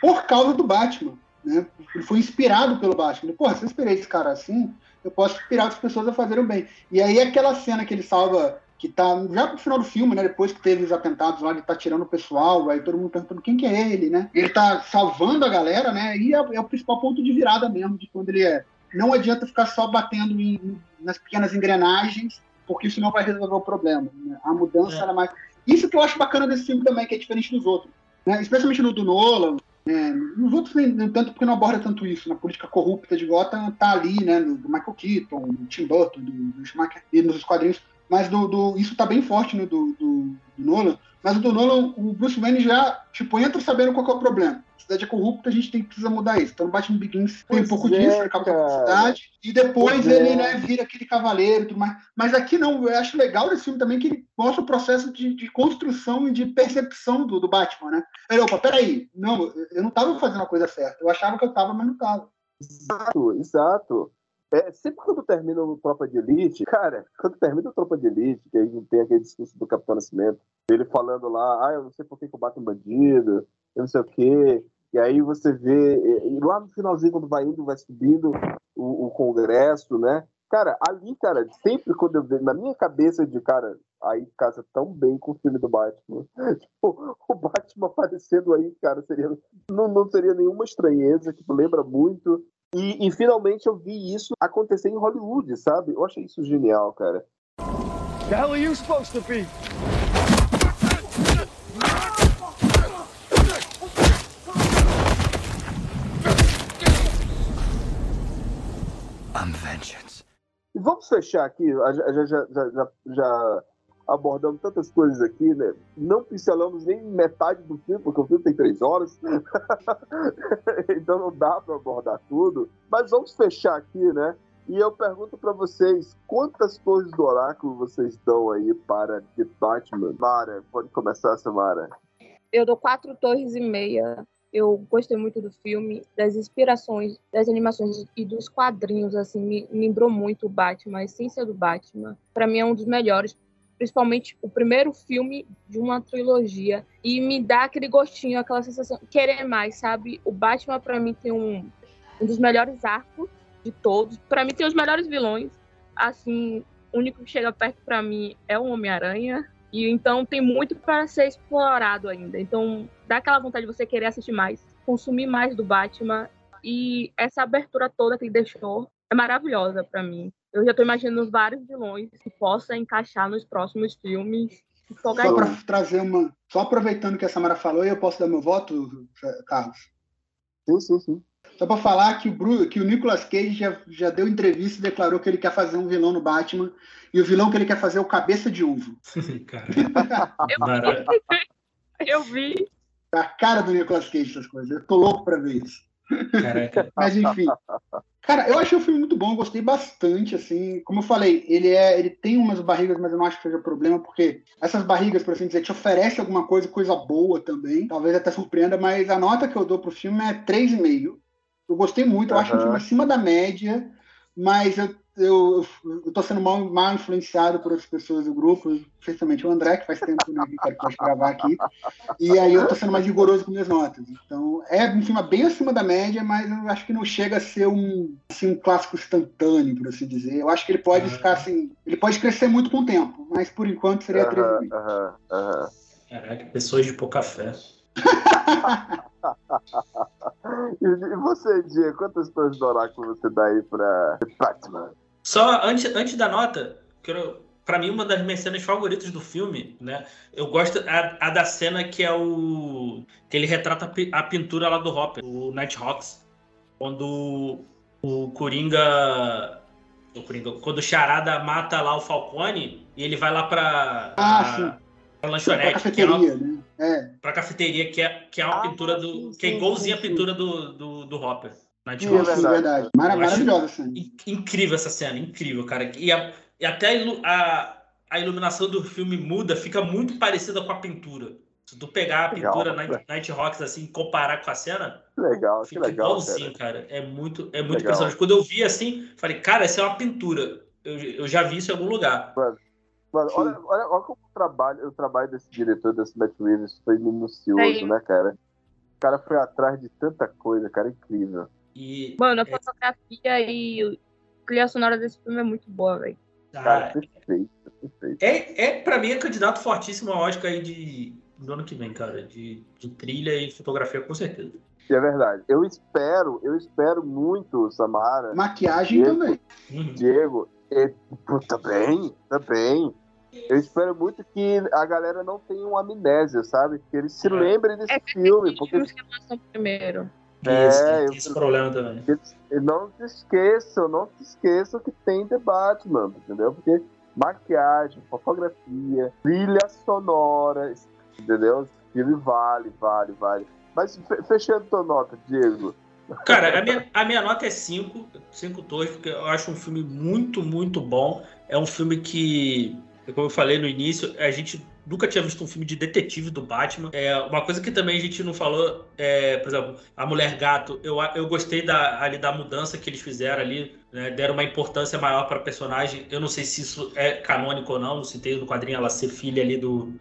por causa do Batman, né? Ele foi inspirado pelo Batman. Ele, Porra, se eu inspirei esse cara assim, eu posso inspirar outras pessoas a fazerem o bem. E aí aquela cena que ele salva, que tá já pro final do filme, né? Depois que teve os atentados lá, ele tá tirando o pessoal, aí todo mundo perguntando quem que é ele, né? Ele tá salvando a galera, né? E é, é o principal ponto de virada mesmo, de quando ele é. Não adianta ficar só batendo em- nas pequenas engrenagens, porque isso não vai resolver o problema. né? A mudança É. ela é mais. Isso que eu acho bacana desse filme também, que é diferente dos outros. né? Especialmente no do Nolan. né? Nos outros, nem, tanto porque não aborda tanto isso. Na política corrupta de Gotham tá ali, né? Do, Michael Keaton, do Tim Burton, do, do Schumacher, e nos quadrinhos. Mas do, do- isso tá bem forte no do, do, do Nolan. Mas o do Nolan, o Bruce Wayne já, tipo, entra sabendo qual é o problema. A cidade é corrupta, a gente tem que precisa mudar isso. Então, no Batman Begins tem um pouco é, disso, acaba com a cidade. E depois Pois ele, é. né, vira aquele cavaleiro e tudo mais. Mas aqui não, eu acho legal desse filme também que ele mostra o processo de, de construção e de percepção do, do Batman, né? Aí, opa, peraí, não, eu não tava fazendo a coisa certa. Eu achava que eu tava, mas não tava. Exato, exato. É, sempre quando termina o Tropa de Elite, cara, quando termina o Tropa de Elite, que aí tem aquele discurso do Capitão Nascimento, ele falando lá, ah, eu não sei por que que eu bato um bandido, eu não sei o quê. E aí você vê, e- lá no finalzinho, quando vai indo, vai subindo o, o Congresso, né? Cara, ali, cara, sempre quando eu vejo, na minha cabeça de, cara, aí casa tão bem com o filme do Batman. Tipo, o Batman aparecendo aí, cara, seria, não, não seria nenhuma estranheza, que lembra muito e, e finalmente eu vi isso acontecer em Hollywood, sabe? Eu achei isso genial, cara. The hell are you supposed to be? I'm vengeance. E vamos fechar aqui, já, já, já, já abordamos tantas coisas aqui, né? Não pincelamos nem metade do filme, porque o filme tem três horas. então não dá para abordar tudo. Mas vamos fechar aqui, né? E eu pergunto para vocês, quantas torres do oráculo vocês dão aí para The Batman? Mara, pode começar, Samara. Eu dou quatro torres e meia. Eu gostei muito do filme, das inspirações, das animações e dos quadrinhos, assim, me lembrou muito o Batman, a essência do Batman. Para mim é um dos melhores, principalmente o primeiro filme de uma trilogia e me dá aquele gostinho, aquela sensação, querer mais, sabe? O Batman para mim tem um, um dos melhores arcos de todos. Para mim tem os melhores vilões. Assim, o único que chega perto para mim é o Homem-Aranha. E então tem muito para ser explorado ainda. Então dá aquela vontade de você querer assistir mais, consumir mais do Batman. E essa abertura toda que ele deixou é maravilhosa para mim. Eu já tô imaginando vários vilões que possa encaixar nos próximos filmes. Só para trazer uma. Só aproveitando que a Samara falou, eu posso dar meu voto, Carlos? Sim, sim, sim. Só para falar que o, Bru, que o Nicolas Cage já, já deu entrevista e declarou que ele quer fazer um vilão no Batman. E o vilão que ele quer fazer é o Cabeça de Uvo. Cara, Eu vi. Eu vi. Tá a cara do Nicolas Cage essas coisas. Eu tô louco para ver isso. Caraca. Mas enfim. Cara, eu achei o filme muito bom, eu gostei bastante, assim. Como eu falei, ele é, ele tem umas barrigas, mas eu não acho que seja problema, porque essas barrigas, por assim dizer, te oferece alguma coisa, coisa boa também. Talvez até surpreenda, mas a nota que eu dou pro filme é 3,5. Eu gostei muito, eu acho um filme acima da média, mas eu, eu, eu tô sendo mal, mal influenciado por outras pessoas do grupo, especialmente o André, que faz tempo né, que quer pode gravar aqui. E aí eu tô sendo mais rigoroso com minhas notas. Então, é um filme bem acima da média, mas eu acho que não chega a ser um, assim, um clássico instantâneo, por assim dizer. Eu acho que ele pode Ah. ficar assim. Ele pode crescer muito com o tempo, mas por enquanto seria Aham, 3,5. aham, aham. Caraca, pessoas de pouca fé. E, você, Diego, quantas torres do oráculo você dá aí pra Batman? Só antes, antes da nota, quero, pra mim, uma das minhas cenas favoritas do filme, né? Eu gosto a, a da cena que é o. que ele retrata a, pi- a pintura lá do Hopper, o Nighthawks. Quando o Coringa. O Coringa. Quando o Charada mata lá o Falcone e ele vai lá pra. Ah, a- pra Pra lanchonete, que é uma, cafeteria, né? É. pra cafeteria, que é, que é uma Ah, pintura do. sim, que é igualzinha a sim, sim. pintura do, do, do Hopper. Sim, é verdade. verdade. Mara- maravilhosa essa cena. In- Incrível essa cena, incrível, cara. E, a- e até a, a- iluminação do filme muda, fica muito parecida com a pintura. Se tu pegar a Legal, pintura né? Night, Nighthawks assim e comparar com a cena, Que legal, que fica legal, igualzinho, cara. cara. É muito, é muito Legal. impressionante. Quando eu vi assim, falei, cara, essa é uma pintura. Eu, eu já vi isso em algum lugar. Mano, Sim. olha, olha, olha como o trabalho, o trabalho desse diretor, desse Matt Reeves, foi minucioso, Aí. né, cara? O cara foi atrás de tanta coisa, cara, incrível. E Mano, a fotografia e a trilha sonora desse filme é muito boa, velho. Cara, perfeito, perfeito. é, é, pra mim, é candidato fortíssimo ao Oscar aí de, do ano que vem, cara. De, de trilha e fotografia, com certeza. E é verdade. Eu espero, eu espero muito, Samara, Maquiagem Diego. também. Uhum. Diego, pô, também, também. Eu espero muito que a galera não tenha uma amnésia, sabe? Que eles se É. lembrem desse É, filme, porque Filmes que lançam É, tem eu- esse problema também. E não se esqueçam, não se esqueçam que tem The Batman, entendeu? Porque maquiagem, fotografia, trilha sonora, entendeu? Esse filme vale, vale, vale. Mas fe- fechando tua nota, Diego. Cara, a minha, a minha nota é 5, 5 torres, porque eu acho um filme muito, muito bom. É um filme que, como eu falei no início, a gente nunca tinha visto um filme de detetive do Batman. É, uma coisa que também a gente não falou, é, por exemplo, a Mulher Gato, eu, eu gostei da, ali da mudança que eles fizeram ali, né, deram uma importância maior para a personagem. Eu não sei se isso é canônico ou não, se tem no quadrinho ela ser filha ali do,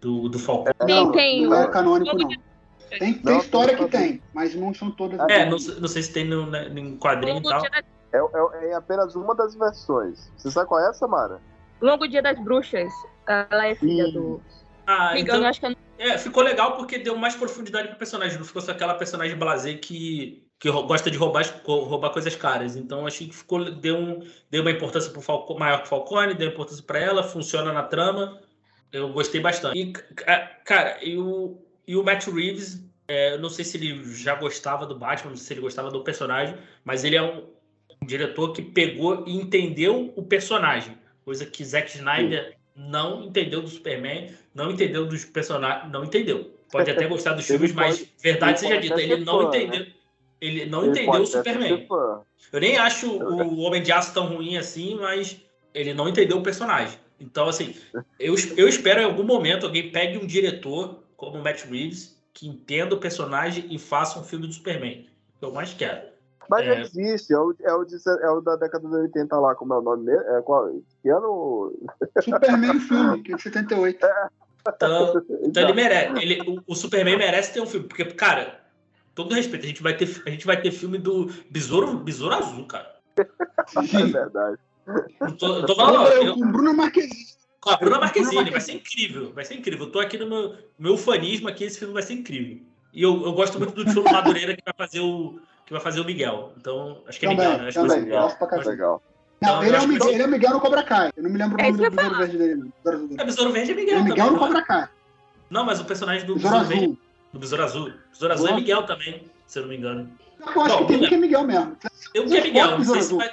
do, do Falcão. Tem, tem. Não é canônico, não. Tem, tem Não, história que tem, mas não são todas. É, não, sei- não sei se tem no, né, em quadrinho e tal. É, é- é apenas uma das versões. Você sabe qual é, Samara? Longo Dia das Bruxas. Ela é filha do. Ah, Me então, engano, acho que é É, ficou legal porque deu mais profundidade pro personagem. Não ficou só aquela personagem blazer que, que gosta de roubar, roubar coisas caras. Então achei que ficou, deu, um, deu uma importância pro Falco, maior que o Falcone, deu importância pra ela, funciona na trama. Eu gostei bastante. E, ca- cara, e o, e o Matt Reeves, é, eu não sei se ele já gostava do Batman, não sei se ele gostava do personagem, mas ele é um, um diretor que pegou e entendeu o personagem. Coisa que Zack Snyder não entendeu do Superman, não entendeu dos personagens, não entendeu. Pode até gostar dos filmes, mas pode- verdade ele seja dita, ele não fã, entendeu. Ele não Ele entendeu o Superman. Eu nem acho o Homem de Aço tão ruim assim, mas ele não entendeu o personagem. Então, assim, eu, eu espero em algum momento alguém pegue um diretor como o Matt Reeves que entenda o personagem e faça um filme do Superman. Eu mais quero. Mas É. existe, é o, é, o de- é o da década de 80 lá, como é o nome mesmo? É, qual, que ano? Superman filme, que é de 78. Então, então ele merece. Ele, o, o Superman merece ter um filme. Porque, cara, todo respeito, a gente vai ter, a gente vai ter filme do Besouro, Besouro Azul, cara. É verdade. Eu tô, eu tô falando, Eu, eu, com Bruna Marquezine. com a Bruna Marquezine, vai ser incrível. Vai ser incrível. Eu tô aqui no meu, meu fanismo aqui, esse filme vai ser incrível. E eu, eu gosto muito do Tcholo Madureira que vai fazer o. Que vai fazer o Miguel. Então, acho que é Também, Miguel, né? Acho que vai ser também. Miguel. Gosto pra caralho. Legal. Não, Não, eu ele, é o que Miguel, ele é o Miguel no Cobra Kai. Eu não me lembro o É nome do que eu besouro verde dele. É Besouro Verde é Miguel é Miguel também. no não é? Cobra Kai. Não, mas o personagem do Besouro azul. do Besouro Azul. Besouro Azul é. Miguel também, se eu não me engano. Eu acho que tem um que é Miguel mesmo. Eu que é Miguel, não sei Besouro se Azul. vai.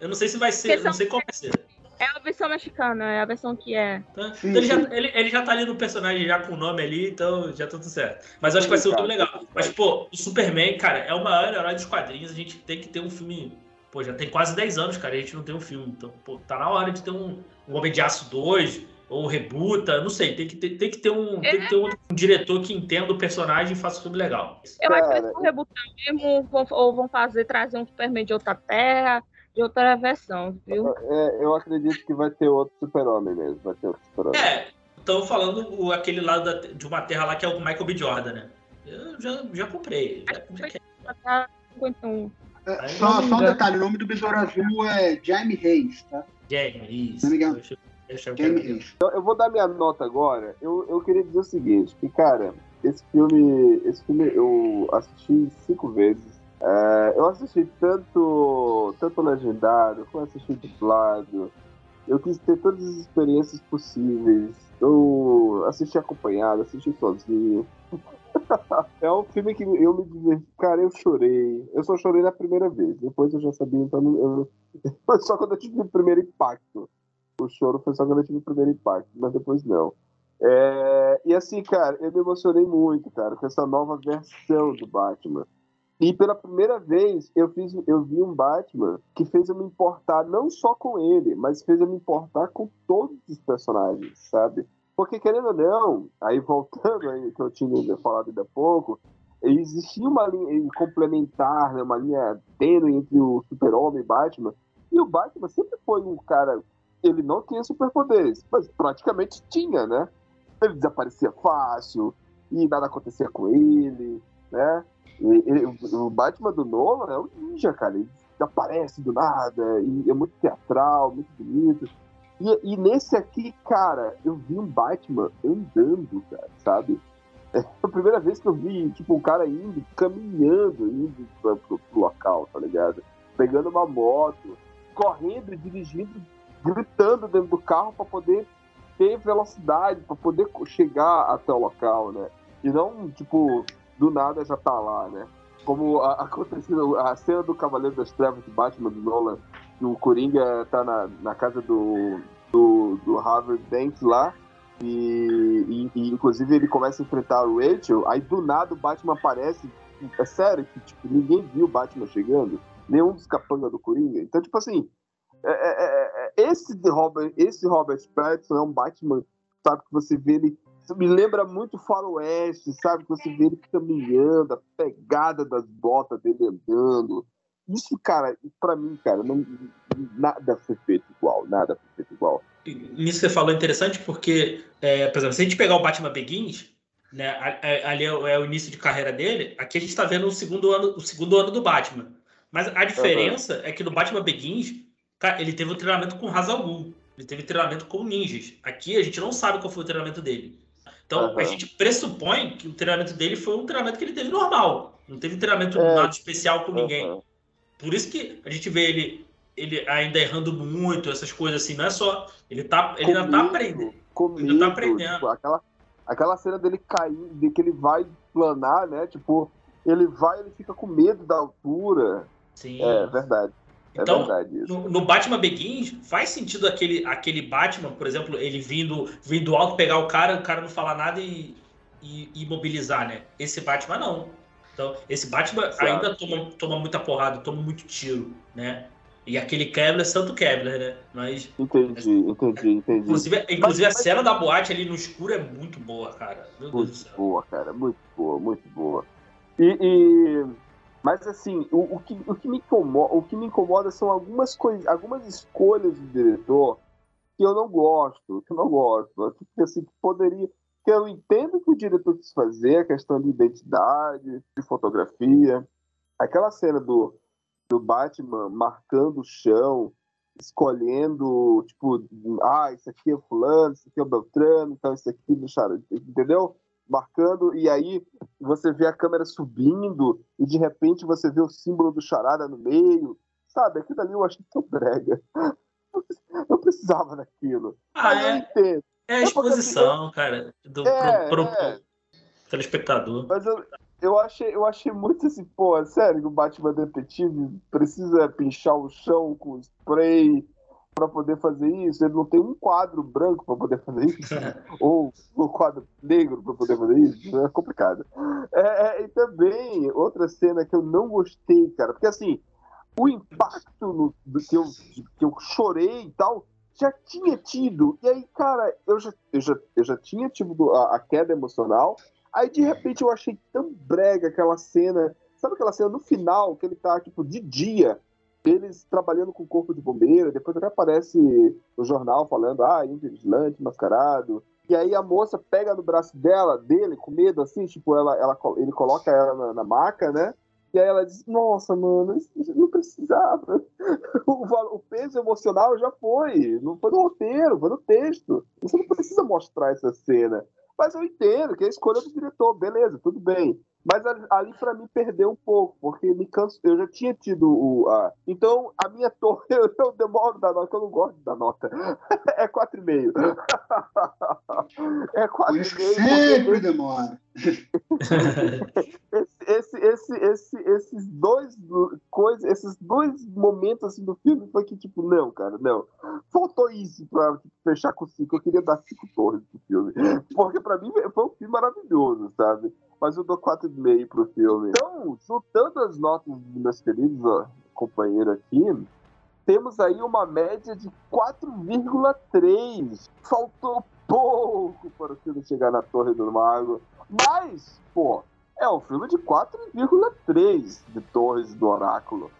Eu não sei se vai ser, Porque não sei qual vai ser. É a versão mexicana, é a versão que é. Tá? Sim, Então ele, já, sim. ele, ele já tá ali no personagem já com o nome ali, então já tá tudo certo. Mas eu acho que vai ser um filme legal. Mas, pô, o Superman, cara, é o maior herói dos quadrinhos. A gente tem que ter um filme. Pô, já tem quase 10 anos, cara, e a gente não tem um filme. Então, pô, tá na hora de ter um, um Homem de Aço 2, ou Rebuta, não sei. Tem que ter, tem que ter, um, tem que ter um, um diretor que entenda o personagem e faça um filme legal. Eu acho que eles vão rebutar mesmo, vão- ou vão fazer, trazer um Superman de outra terra, de outra versão, viu? É, eu acredito que vai ter outro super-homem mesmo. Vai ter outro super-homem. É, estão falando o, aquele lado da- de uma terra lá que é o Michael B. Jordan, né? Eu já, já comprei. Já, já quero. Tá 51. É, só, só um detalhe, o nome do besouro azul é Jaime Reis, tá? Jamie, isso. Não me engano. Eu achei- eu achei que Jaime Reis. Eu vou dar minha nota agora. Eu, eu queria dizer o seguinte, que, cara, esse filme, esse filme eu assisti cinco vezes. É, eu assisti tanto, tanto legendado, como assisti dublado. Eu quis ter todas as experiências possíveis. Eu assisti acompanhado, assisti sozinho. é um filme que eu me diverti. Cara, eu chorei. Eu só chorei na primeira vez. Depois eu já sabia, então eu, foi só quando eu tive o primeiro impacto. O choro foi só quando eu tive o primeiro impacto, mas depois não. É, e assim, cara, eu me emocionei muito, cara, com essa nova versão do Batman. E pela primeira vez eu fiz, eu vi um Batman que fez eu me importar não só com ele, mas fez eu me importar com todos os personagens, sabe? Porque querendo ou não, aí voltando aí que eu tinha falado ainda há pouco, existia uma linha complementar, né, uma linha tênue entre o Super-Homem e Batman. E o Batman sempre foi um cara, ele não tinha superpoderes, mas praticamente tinha, né? Ele desaparecia fácil e nada acontecia com ele, né? O Batman do Nolan é um ninja, cara. Ele aparece do nada, e é muito teatral, muito bonito. E, e nesse aqui, cara, eu vi um Batman andando, cara, sabe? É a primeira vez que eu vi, tipo, um cara indo, caminhando, indo pra, pro, pro local, tá ligado? Pegando uma moto, correndo dirigindo, gritando dentro do carro pra poder ter velocidade, pra poder chegar até o local, né? E não, tipo, do nada já tá lá, né? Como aconteceu a cena do Cavaleiro das Trevas de Batman do Nolan, que o Coringa tá na, na casa do, do, do Harvard Banks lá, e, e- e, inclusive ele começa a enfrentar o Rachel, aí do nada o Batman aparece. É sério que tipo, ninguém viu o Batman chegando, nenhum dos capangas do Coringa. Então, tipo assim, é- é- é- é- esse, Robert, esse Robert Pattinson é um Batman, sabe, que você vê ele. Me lembra muito Faroeste, sabe? Você vê ele caminhando, a pegada das botas dele andando. Isso, cara, pra mim, cara, não, nada foi feito igual, nada foi feito igual. Nisso que você falou é interessante porque, é, por exemplo, se a gente pegar o Batman Begins, né, ali é, é o início de carreira dele, aqui a gente está vendo o segundo ano, o segundo ano do Batman. Mas a diferença é que no Batman Begins, cara, ele teve um treinamento com Ra's al Ghul, ele teve treinamento com ninjas. Aqui a gente não sabe qual foi o treinamento dele. Então Aham. a gente pressupõe que o treinamento dele foi um treinamento que ele teve normal, não teve treinamento É. nada especial com ninguém. Aham. Por isso que a gente vê ele, ele ainda errando muito, essas coisas assim, não é só. Ele, tá, ele ainda tá Comigo, aprendendo. comigo, Ainda tá aprendendo. tipo, aquela, aquela cena dele caindo, de que ele vai planar, né? Tipo, ele vai, ele fica com medo da altura. Sim. É verdade. É Então, verdade. No, no Batman Begins, faz sentido aquele, aquele Batman, por exemplo, ele vindo, vindo alto, pegar o cara, o cara não falar nada e, e, e imobilizar, né? Esse Batman não. Então, esse Batman ainda toma, toma muita porrada, toma muito tiro, né? E aquele Kevlar é santo Kevlar, né? Mas, Entendi, entendi, entendi. inclusive, inclusive mas- a cena da boate ali no escuro é muito boa, cara. Meu Deus do Muito céu. boa, cara, muito boa, muito boa. E, e- mas assim, o, o que, o, que me incomoda, o que me incomoda são algumas coisas, algumas escolhas do diretor que eu não gosto, que eu não gosto. Que, assim, que poderia. Que eu entendo que o diretor quis fazer, a questão de identidade, de fotografia. Aquela cena do, do Batman marcando o chão, escolhendo, tipo, ah, isso aqui é fulano, isso aqui é o Beltrano, então isso aqui deixaram, entendeu? Marcando, e aí você vê a câmera subindo, e de repente você vê o símbolo do charada no meio, sabe, aquilo ali eu achei tão brega. Não precisava daquilo. Ah, eu é, entendo. é a exposição, cara, do, É, pro, pro- é. telespectador. Mas eu, eu, achei, eu achei muito assim, pô, sério que o Batman Detetive precisa pinchar o chão com spray pra poder fazer isso? Ele não tem um quadro branco pra poder fazer isso? Ou um quadro negro pra poder fazer isso? É complicado. É, é, e também, outra cena que eu não gostei, cara, porque assim, o impacto no, do que, eu, que eu chorei e tal, já tinha tido. E aí, cara, eu já, eu já, eu já tinha tido a, a queda emocional. Aí, de repente, eu achei tão brega aquela cena. Sabe aquela cena no final, que ele tá, tipo, de dia, eles trabalhando com o corpo de bombeiro, depois até aparece no jornal falando, ah, índio vigilante, mascarado. E aí a moça pega no braço dela, dele, com medo, assim, tipo, ela, ela, ele coloca ela na, na maca, né? E aí ela diz, nossa, mano, não precisava. O, o peso emocional já foi. Não foi no roteiro, foi no texto. Você não precisa mostrar essa cena. Mas eu entendo que é a escolha do diretor, beleza, tudo bem. Mas ali, para mim perdeu um pouco, porque me canso, eu já tinha tido o. A... Então, a minha torre, eu, eu demoro da nota, eu não gosto da nota. É 4,5. É Por isso que 4,5. sempre demora. esse, esse, esse, esses dois coisas, esses dois momentos assim, do filme foi que, tipo, não, cara, não. Faltou isso pra tipo, fechar com cinco. Eu queria dar cinco torres pro filme. Porque pra mim foi um filme maravilhoso, sabe? Mas eu dou 4,5 pro filme. Então, juntando as notas dos meus queridos ó, companheiros aqui, temos aí uma média de 4,3. Faltou pouco para o filme chegar na Torre do Mago. Mas, pô, é um filme de 4,3 de Torres do Oráculo.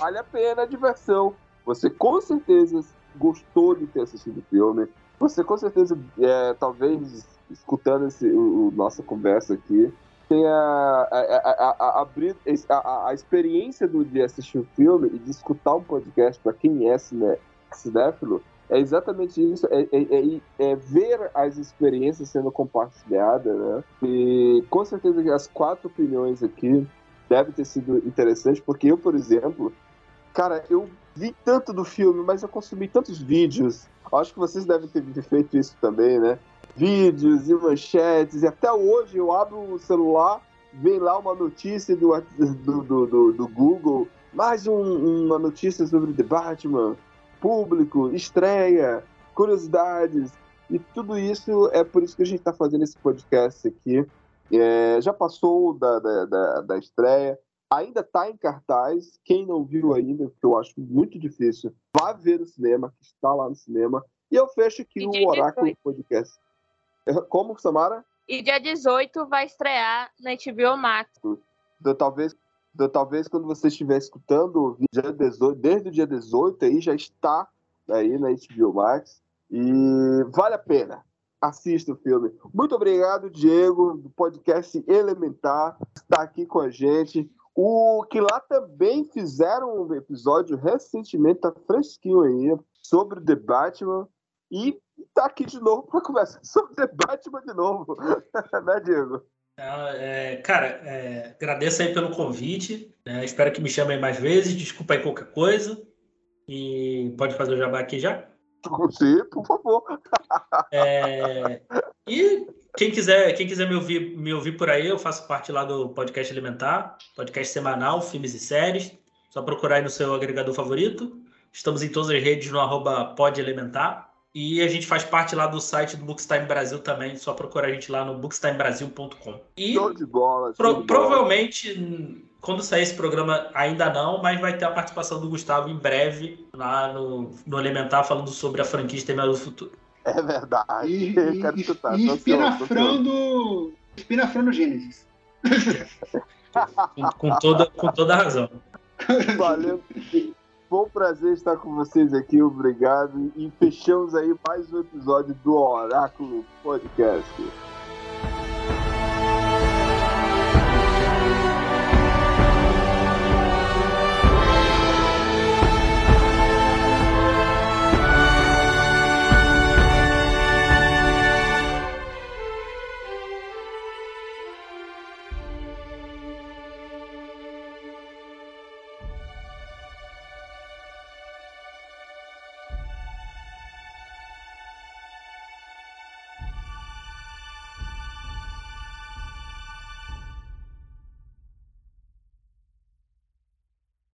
Vale a pena a diversão. Você com certeza gostou de ter assistido o filme. Você com certeza, é, talvez, escutando esse, o, o- nossa conversa aqui, tenha a, a, a, a, experiência do, de assistir o filme e de escutar um podcast para quem é cine, cinéfilo. É exatamente isso, é, é- é- é ver as experiências sendo compartilhadas, né? E com certeza que as quatro opiniões aqui devem ter sido interessantes, porque eu, por exemplo, cara, eu vi tanto do filme, mas eu consumi tantos vídeos. Acho que vocês devem ter feito isso também, né? Vídeos e manchetes, e até hoje eu abro o celular, vem lá uma notícia do, do, do, do- Google, mais um- uma notícia sobre The Batman, público, estreia, curiosidades, e tudo isso é por isso que a gente está fazendo esse podcast aqui. É, já passou da, da, da, da estreia, ainda está em cartaz. Quem não viu ainda, que eu acho muito difícil, vá ver no cinema, que está lá no cinema. E eu fecho aqui o Oráculo 18. Podcast. Como, Samara? E dia 18 vai estrear na HBO Max. Do- talvez, talvez quando você estiver escutando o dia 18, desde o dia 18 aí já está aí na HBO Max. E vale a pena. Assista o filme. Muito obrigado, Diego, do podcast Elementar, está aqui com a gente. O que lá também fizeram um episódio recentemente, tá fresquinho aí, sobre The Batman. E tá aqui de novo para conversar sobre Batman de novo. né, Diego? Ah, é, cara, é, agradeço aí pelo convite. né? Espero que me chamem mais vezes. Desculpa aí qualquer coisa. E pode fazer o jabá aqui já? Sim, por favor. É, e quem quiser, quem quiser me ouvir, me ouvir por aí, eu faço parte lá do podcast Elementar, podcast semanal, filmes e séries. Só procurar aí no seu agregador favorito. Estamos em todas as redes no arroba podelementar. E a gente faz parte lá do site do Bookstime Brasil também. Só procurar a gente lá no bookstimebrasil.com. E Show de bola. show Pro- de bola. provavelmente, hum, quando sair esse programa, ainda não, mas vai ter a participação do Gustavo em breve lá no, no Elementar, falando sobre a franquia Exterminador do Futuro. É verdade. E, Quero e, escutar. e espinafrando, espinafrando Gênesis. Com, com toda, com toda a razão. Valeu. Um prazer estar com vocês aqui, obrigado. E fechamos aí mais um episódio do Oráculo Podcast.